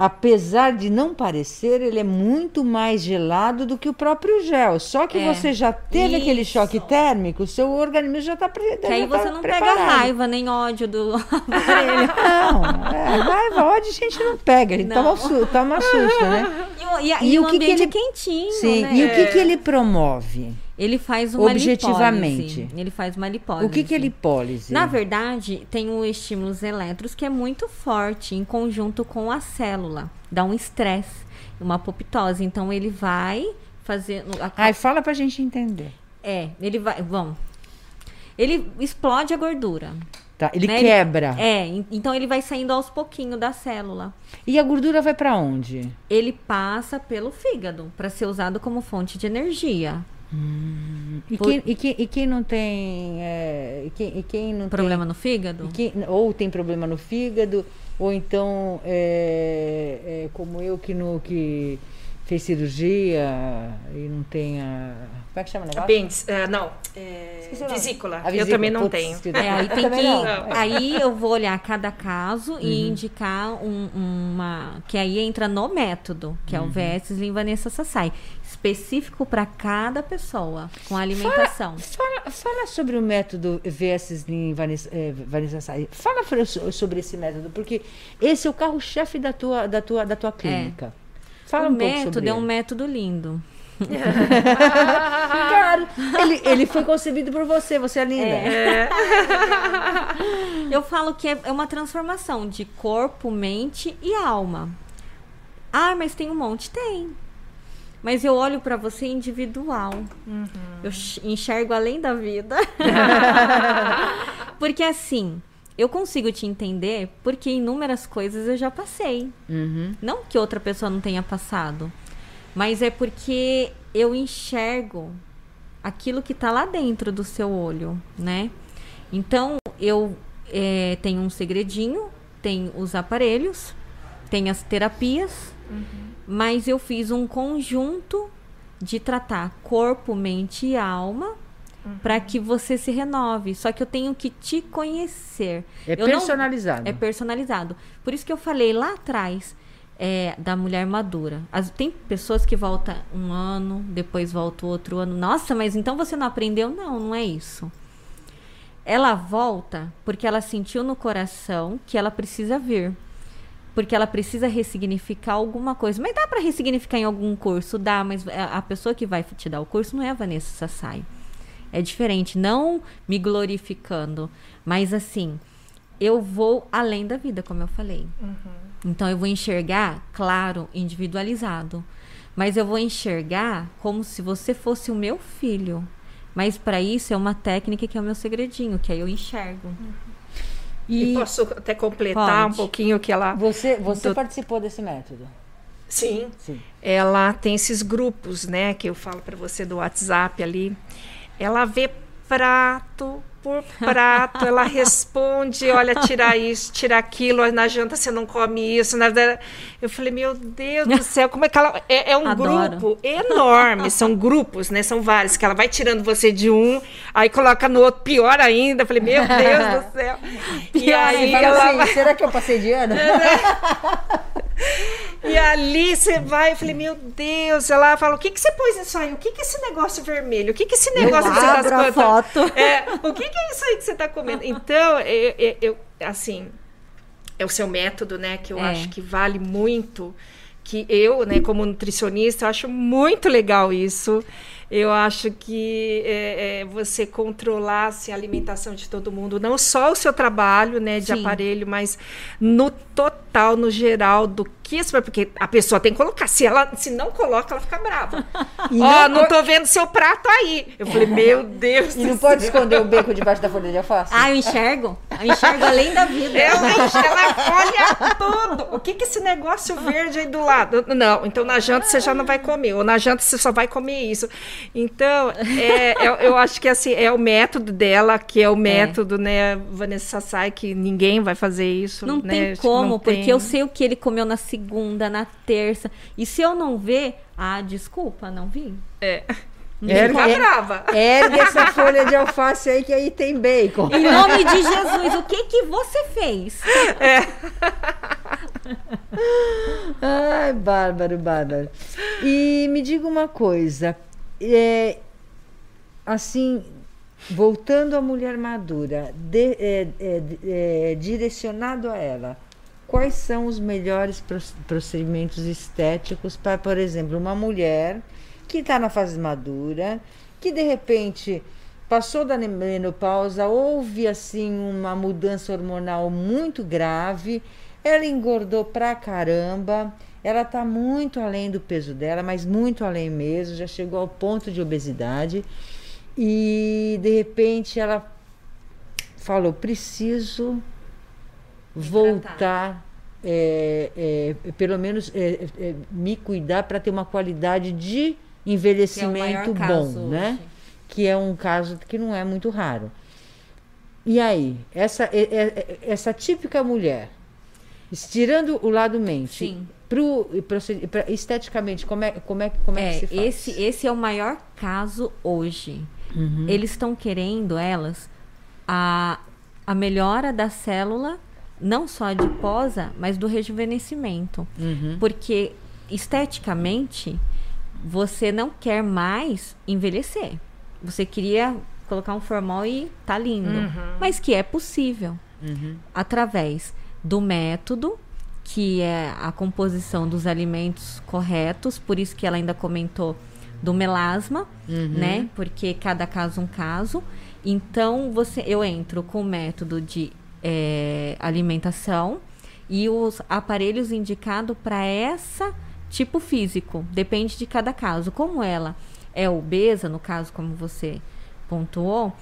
apesar de não parecer, ele é muito mais gelado do que o próprio gel. Só que É. você já teve aquele Isso. choque térmico, o seu organismo já está pre que aí tá você não preparado. pega raiva nem ódio do [LAUGHS] aparelho. Não, é, raiva, ódio a gente não pega, a gente Não. toma, su toma susto, né? [LAUGHS] E, o- e E e o o, que que ele- é quentinho, Sim. né? E o que, que ele promove? Ele faz uma Objetivamente. lipólise. Ele faz uma lipólise. O que, que é lipólise? Na verdade, tem o estímulos elétricos que é muito forte em conjunto com a célula. Dá um estresse, uma apoptose. Então ele vai fazer. a- Ai, fala pra gente entender. É, ele vai. Bom. Ele explode a gordura. Tá? Ele né? quebra. É, en- então ele vai saindo aos pouquinhos da célula. E a gordura vai pra onde? Ele passa pelo fígado para ser usado como fonte de energia. E, Por- quem, e, quem, e quem não tem. é, e, quem, e quem não Problema no fígado? tem. e quem- ou tem problema no fígado, ou então é, é como eu que, no, que fez cirurgia e não tem a. Como é que chama o negócio? Apêndice, é, não, é, vesícula. A Eu vesícula. também não Putz, tenho. É, aí Eu tem também que. não. Aí eu vou olhar cada caso e Uhum. indicar um- uma. Que aí entra no método, que Uhum. é o VS Slim Vanessa Sassai. Específico para cada pessoa, com a alimentação. Fala, fala sobre o método VS Slim Vanessa, eh, Vanessa Sai. Fala sobre esse método, porque esse é o carro-chefe da tua, da, tua, da tua clínica. Fala o um método é um método lindo. [LAUGHS] Claro, ele, ele foi concebido por você, você é linda. [LAUGHS] Eu falo que é, é uma transformação de corpo, mente e alma. Ah, mas tem um monte? Tem. Mas eu olho pra você individual. Eu ch- enxergo além da vida. [LAUGHS] porque assim, eu consigo te entender porque inúmeras coisas eu já passei. Uhum. Não que outra pessoa não tenha passado, mas é porque eu enxergo aquilo que tá lá dentro do seu olho, né? Então, eu eh, tenho um segredinho, tem os aparelhos, tem as terapias, mas eu fiz um conjunto de tratar corpo, mente e alma para que você se renove. Só que eu tenho que te conhecer. É Eu não- personalizado. é personalizado. Por isso que eu falei lá atrás é, da mulher madura. As- tem pessoas que voltam um ano, depois volta outro ano. Nossa, mas então você não aprendeu? Não, não é isso. Ela volta porque ela sentiu no coração que ela precisa vir. Porque ela precisa ressignificar alguma coisa. Mas dá para ressignificar em algum curso? Dá, mas a a pessoa que vai te dar o curso não é a Vanessa Sassai. É diferente, não me glorificando, mas assim, eu vou além da vida, como eu falei. Então eu vou enxergar, claro, individualizado, mas eu vou enxergar como se você fosse o meu filho. Mas para isso é uma técnica que é o meu segredinho, que aí eu enxergo. E, e posso até completar pode. um pouquinho que ela. Você, você do... participou desse método? Sim. Sim. Ela tem esses grupos, né, que eu falo para você do WhatsApp ali. Ela vê prato por prato, ela responde, olha, tira isso, tira aquilo, na janta você não come isso. Na... Eu falei, meu Deus do céu, como é que ela. É, é um Adoro. grupo enorme, são grupos, né? São vários, que ela vai tirando você de um, aí coloca no outro, pior ainda. Eu falei, meu Deus do céu. Pior, e aí ela. Assim, será que eu passei de ano? [LAUGHS] [LAUGHS] E ali você vai, eu falei, meu Deus, ela fala, o que que você pôs nisso aí? O que que é esse negócio vermelho? O que que é esse negócio eu que você tá foto. É, o que que é isso aí que você tá comendo? Então, eu, eu, eu assim, é o seu método, né, que eu é. acho que vale muito, que eu, né, como nutricionista, acho muito legal isso. Eu acho que é, é, você controlasse a alimentação de todo mundo, não só o seu trabalho, né, de Sim. aparelho, mas no total, no geral, do que porque a pessoa tem que colocar. Se ela se não coloca, ela fica brava. [LAUGHS] Ó, oh, não tô vendo seu prato aí. Eu falei, meu Deus. E não pode esconder o beco debaixo da folha de alface. Ah, eu enxergo. Eu enxergo além da vida. Ela, ela olha tudo. O que que esse negócio verde aí do lado? Não, então na janta você já não vai comer. Ou na janta você só vai comer isso. Então, é, eu, eu acho que assim, é o método dela, que é o é. método, é. né, Vanessa Sassai, que ninguém vai fazer isso. Não né? tem como, não porque tem. eu sei o que ele comeu na segunda, na terça. E se eu não ver, ah, desculpa, não vi. É. Ergue, fica brava. Ergue [LAUGHS] essa folha de alface aí que aí tem bacon. Em nome de Jesus, o que que você fez? [LAUGHS] É. Ai, bárbaro, bárbaro. E me diga uma coisa, é, assim, voltando à mulher madura, de, é, é, é direcionado a ela, quais são os melhores procedimentos estéticos para, por exemplo, uma mulher que está na fase madura, que de repente passou da menopausa, houve assim uma mudança hormonal muito grave, ela engordou pra caramba, ela está muito além do peso dela, mas muito além mesmo, já chegou ao ponto de obesidade e de repente ela falou: preciso voltar, é, é, pelo menos é, é me cuidar para ter uma qualidade de envelhecimento é bom, né? Que é um caso que não é muito raro. E aí, essa, essa típica mulher, estirando o lado mente, Sim. Pro, pra, esteticamente, como é, como é, como é, é que se faz? Esse, esse é o maior caso hoje. Uhum. Eles estão querendo, elas, a, a melhora da célula não só adiposa, mas do rejuvenescimento. Uhum. Porque esteticamente você não quer mais envelhecer. Você queria colocar um formal e tá lindo. Uhum. Mas que é possível. Uhum. Através do método, que é a composição dos alimentos corretos, por isso que ela ainda comentou do melasma, uhum. né? Porque cada caso um caso. Então você, eu entro com o método de é, alimentação e os aparelhos indicados para essa tipo físico. Depende de cada caso. Como ela é obesa, no caso como você pontuou,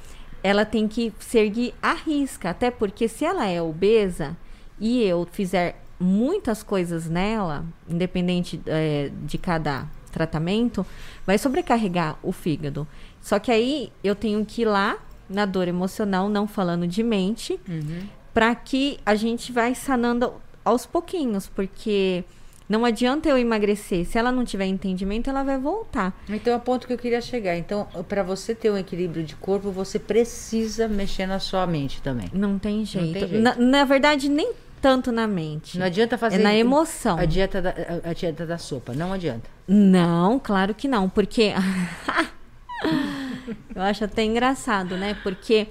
ela tem que seguir a risca. Até porque se ela é obesa e eu fizer muitas coisas nela, independente é, de cada tratamento, vai sobrecarregar o fígado. Só que aí eu tenho que ir lá na dor emocional, não falando de mente, uhum. para que a gente vai sanando aos pouquinhos, porque não adianta eu emagrecer. Se ela não tiver entendimento, ela vai voltar. Então, é o ponto que eu queria chegar. Então, para você ter um equilíbrio de corpo, você precisa mexer na sua mente também. Não tem jeito. Não tem jeito. Na, na, verdade, nem tanto na mente. Não adianta fazer. É na emoção. A dieta da, a, a dieta da sopa. Não adianta. Não, claro que não. Porque. [LAUGHS] eu acho até engraçado, né? Porque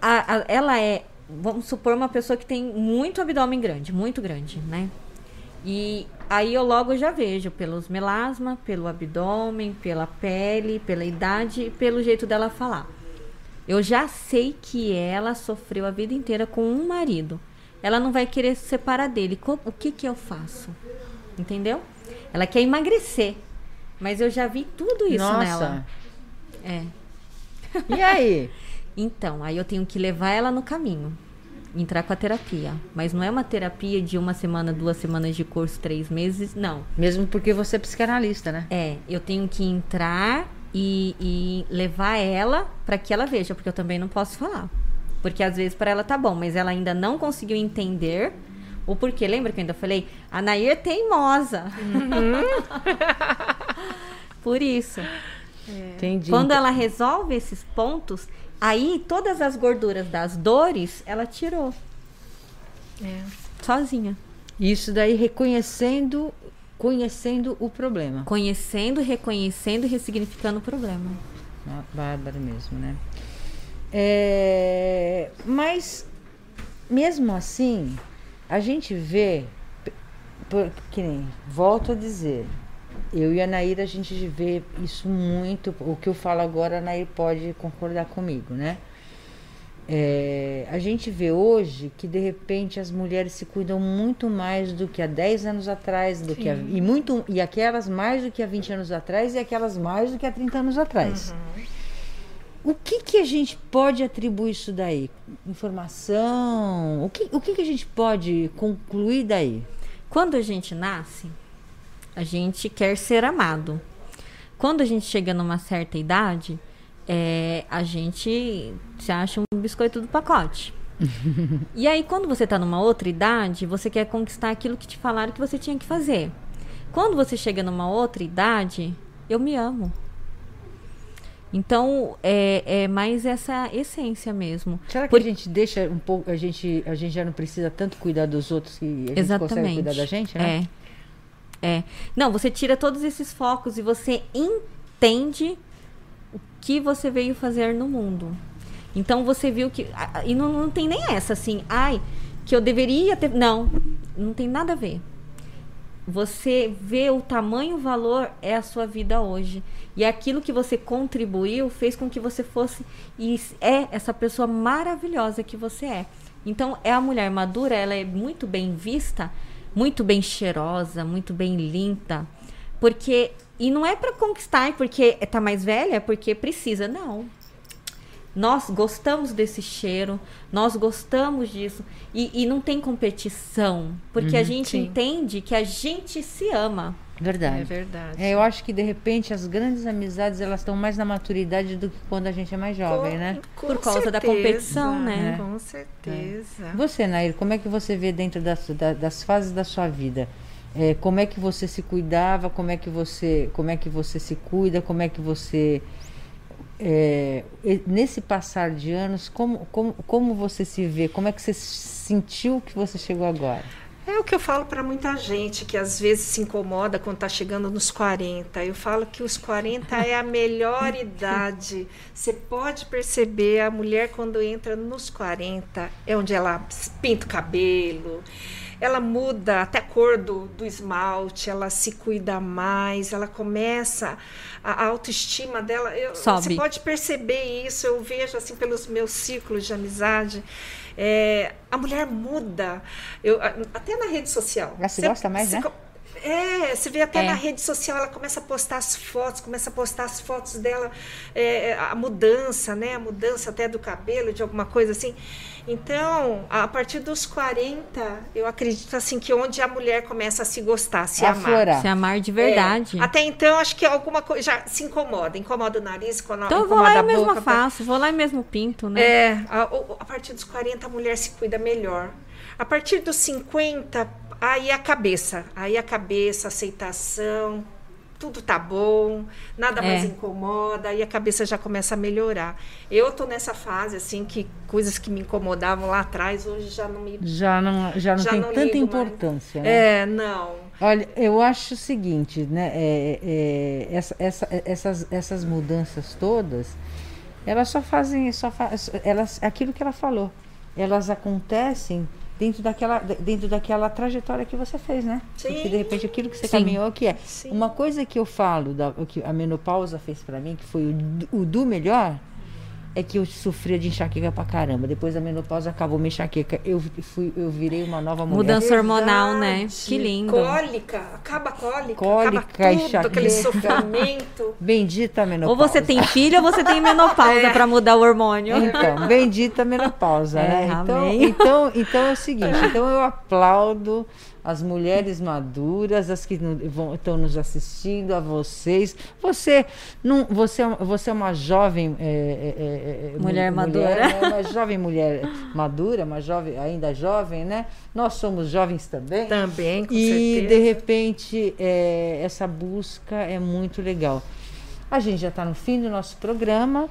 a, a, ela é. Vamos supor uma pessoa que tem muito abdômen grande, muito grande, né? E aí eu logo já vejo pelos melasma, pelo abdômen, pela pele, pela idade e pelo jeito dela falar. Eu já sei que ela sofreu a vida inteira com um marido. Ela não vai querer se separar dele. O que que eu faço? Entendeu? Ela quer emagrecer. Mas eu já vi tudo isso Nossa. nela. É. E aí? [LAUGHS] Então, aí eu tenho que levar ela no caminho. Entrar com a terapia. Mas não é uma terapia de uma semana, duas semanas de curso, três meses, não. Mesmo porque você é psicanalista, né? É, eu tenho que entrar e, e levar ela para que ela veja, porque eu também não posso falar. Porque às vezes para ela tá bom, mas ela ainda não conseguiu entender o porquê. Lembra que eu ainda falei? A Nair é teimosa. [LAUGHS] Por isso. Entendi. Quando ela resolve esses pontos, aí todas as gorduras das dores ela tirou É. sozinha. Isso daí reconhecendo, conhecendo o problema. Conhecendo, reconhecendo e ressignificando o problema. Bárbaro mesmo, né? É, mas, mesmo assim, a gente vê, que nem, volto a dizer, eu e a Naira, a gente vê isso muito, o que eu falo agora, a Nair pode concordar comigo, né? É, a gente vê hoje que de repente as mulheres se cuidam muito mais do que há 10 anos atrás, do que há- e muito e aquelas mais do que há 20 anos atrás e aquelas mais do que há 30 anos atrás. O que, que a gente pode atribuir isso daí? Informação? O que, o que, que a gente pode concluir daí? Quando a gente nasce, a gente quer ser amado. Quando a gente chega numa certa idade, é, a gente se acha um biscoito do pacote. [LAUGHS] e aí, quando você tá numa outra idade, você quer conquistar aquilo que te falaram que você tinha que fazer. Quando você chega numa outra idade, eu me amo. Então, é, é mais essa essência mesmo. Será que Por- a gente deixa um pouco, a gente, a gente já não precisa tanto cuidar dos outros que a gente consegue Exatamente. cuidar da gente, né? É. É. Não, você tira todos esses focos e você entende o que você veio fazer no mundo. Então você viu que. E não, não tem nem essa assim, ai, que eu deveria ter. Não, não tem nada a ver. Você vê o tamanho, o valor é a sua vida hoje. E aquilo que você contribuiu fez com que você fosse e é essa pessoa maravilhosa que você é. Então, é a mulher madura, ela é muito bem vista, muito bem cheirosa, muito bem limpa. Porque e não é para conquistar porque tá mais velha, é porque precisa, não. Nós gostamos desse cheiro, nós gostamos disso. E, e não tem competição, porque a gente sim. entende que a gente se ama. Verdade. É verdade. É, eu acho que de repente as grandes amizades elas estão mais na maturidade do que quando a gente é mais jovem, Com- né? com Por causa da certeza, competição, né? Com certeza. Você, Nair, como é que você vê dentro das, da- das fases da sua vida? É, como é que você se cuidava? Como é que você, como é que você se cuida? Como é que você é, nesse passar de anos, como, como, como você se vê? Como é que você sentiu que você chegou agora? É o que eu falo para muita gente que às vezes se incomoda quando está chegando nos 40. Eu falo que os 40 é a melhor [LAUGHS] idade. Você pode perceber a mulher quando entra nos 40, é onde ela pinta o cabelo, ela muda até a cor do, do esmalte, ela se cuida mais, ela começa a, a autoestima dela. eu- Sobe. Você pode perceber isso, eu vejo assim pelos meus ciclos de amizade. É, a mulher muda. Eu, até na rede social. Ela se Você- gosta mais, você né? É, você vê até É. na rede social, ela começa a postar as fotos, começa a postar as fotos dela, é, a mudança, né? A mudança até do cabelo, de alguma coisa assim. Então, a partir dos 40, eu acredito assim que onde a mulher começa a se gostar, se amar. Aflorar. Se amar de verdade. É, até então, acho que alguma coisa já se incomoda. Incomoda o nariz, incomoda, então eu vou incomoda lá e a mesmo boca. faço, vou lá e mesmo pinto, né? É, a, o- a partir dos 40 a mulher se cuida melhor. A partir dos 50, aí a cabeça. Aí a cabeça, aceitação, tudo tá bom, nada É. mais incomoda, aí a cabeça já começa a melhorar. Eu tô nessa fase, assim, que coisas que me incomodavam lá atrás, hoje já não me. Já não, já não Já tem não tanta mais. importância, né? É, não. Olha, eu acho o seguinte, né? é- é, essa- essa- essas, essas mudanças todas, elas só fazem, só fa- elas, aquilo que ela falou, elas acontecem dentro daquela, dentro daquela trajetória que você fez, né? Sim. Porque de repente aquilo que você Sim. caminhou que é. Sim. Uma coisa que eu falo, da, o que a menopausa fez pra mim, que foi o, o do melhor, é que eu sofria de enxaqueca pra caramba. Depois da menopausa acabou minha enxaqueca. Eu, fui, eu virei uma nova mulher. Mudança hormonal, né? Que lindo. Cólica, acaba a cólica. Cólica, acaba tudo, enxaqueca. aquele sofrimento. [LAUGHS] Bendita menopausa. Ou você tem filho ou você tem menopausa É. pra mudar o hormônio. Então, bendita menopausa, É, né? Então, amém. então, então é o seguinte, então eu aplaudo as mulheres maduras, as que vão- estão nos assistindo, a vocês. Você, não, você, é uma- você é uma jovem é, é, é, é, Mulher mu- madura. né? uma jovem mulher madura, uma jovem ainda jovem, né? Nós somos jovens também. Também, com E certeza. de repente é, essa busca é muito legal. A gente já está no fim do nosso programa.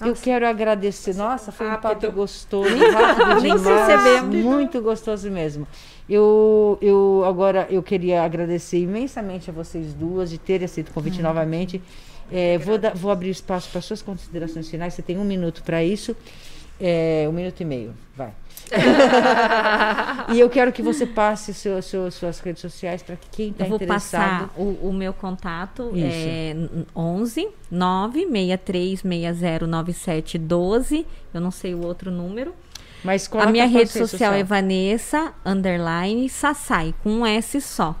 Eu quero agradecer. Nossa, foi um papo gostoso, rápido [LAUGHS] Nem demais, muito gostoso mesmo. Eu, eu agora eu queria agradecer imensamente a vocês duas de terem aceito o convite novamente. É, vou, dar- vou abrir espaço para suas considerações finais. Você tem um minuto para isso. É, um minuto e meio, vai. [LAUGHS] e eu quero que você passe seu, seu- suas redes sociais para quem está Eu vou interessado. passar o, o meu contato, Isso. é n- 11 963609712. Eu não sei o outro número. Mas A minha rede social é Vanessa underline Sassai, com um S só.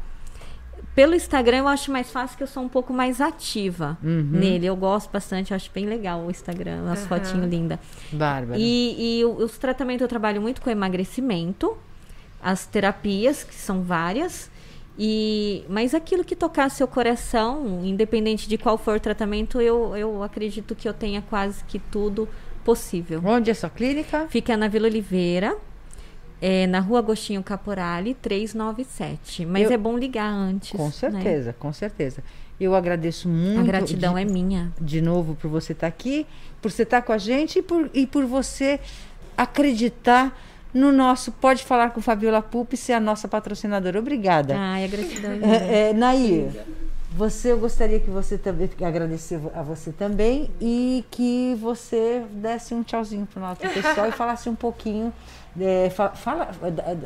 Pelo Instagram eu acho mais fácil que eu sou um pouco mais ativa Uhum. nele. Eu gosto bastante, eu acho bem legal o Instagram, as Aham. fotinhos lindas. Bárbara. E, e o- os tratamentos eu trabalho muito com emagrecimento, as terapias, que são várias. E, mas aquilo que tocar seu coração, independente de qual for o tratamento, eu, eu acredito que eu tenha quase que tudo possível. Onde é sua clínica? Fica na Vila Oliveira, é, na rua Agostinho Caporali, 397. Mas Eu- é bom ligar antes. Com né? certeza, com certeza. Eu agradeço muito. A gratidão de, é minha. de novo por você estar aqui, por você estar com a gente e por, e por você acreditar no nosso Pode Falar com Fabiola Pup e ser a nossa patrocinadora. Obrigada. Ai, a gratidão é minha. É, é, Nair, você eu gostaria que você também agradecer a você também e que você desse um tchauzinho para o nosso [LAUGHS] pessoal e falasse um pouquinho. é, fa- fala,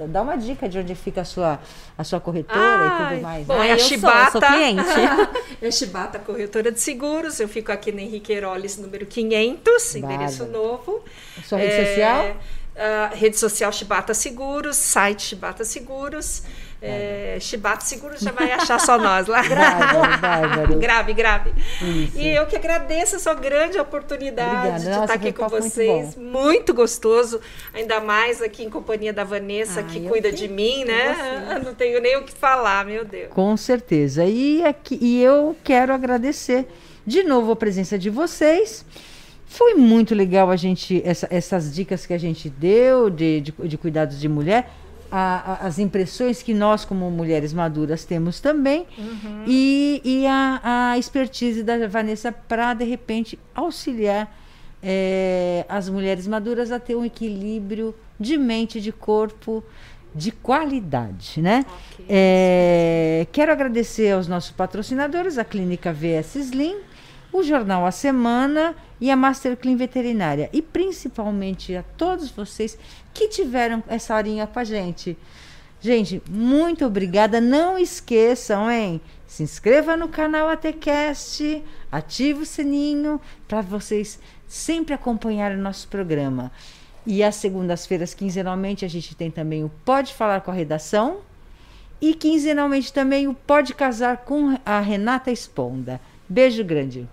dá- uma dica de onde fica a sua, a sua corretora e tudo mais. bom, né? Ah, é a eu sou, Chibata. sou cliente. É [LAUGHS] Chibata Corretora de Seguros. Eu fico aqui na Henrique Heroles, número 500, endereço novo. Sua rede É, social? a rede social Chibata Seguros, site Chibata Seguros. É, Chibata Seguros já vai achar só nós lá. [LAUGHS] Bárbaro, bárbaro. grave, grave. Isso. E eu que agradeço essa grande oportunidade Obrigada. de Nossa, estar aqui com muito vocês. Muito, gostoso. Ainda mais aqui em companhia da Vanessa, Ah, que cuida que- de mim, né? [LAUGHS] Não tenho nem o que falar, meu Deus. Com certeza. E, aqui, e eu quero agradecer de novo a presença de vocês. Foi muito legal a gente, essa- essas dicas que a gente deu de, de, de cuidados de mulher, a- a- as impressões que nós, como mulheres maduras, temos também, e, e a, a expertise da Vanessa para, de repente, auxiliar eh, as mulheres maduras a ter um equilíbrio de mente, de corpo, de qualidade, né? Ok. É, quero agradecer aos nossos patrocinadores, a Clínica VS Slim, o Jornal A Semana e a Master Clean Veterinária. E principalmente a todos vocês que tiveram essa horinha com a gente. Gente, muito obrigada. Não esqueçam, hein? Se inscreva no canal ATCast, ative o sininho para vocês sempre acompanharem o nosso programa. E às segundas-feiras, quinzenalmente, a gente tem também o Pode Falar com a Redação. E quinzenalmente também o Pode Casar com a Renata Esponda. Beijo grande.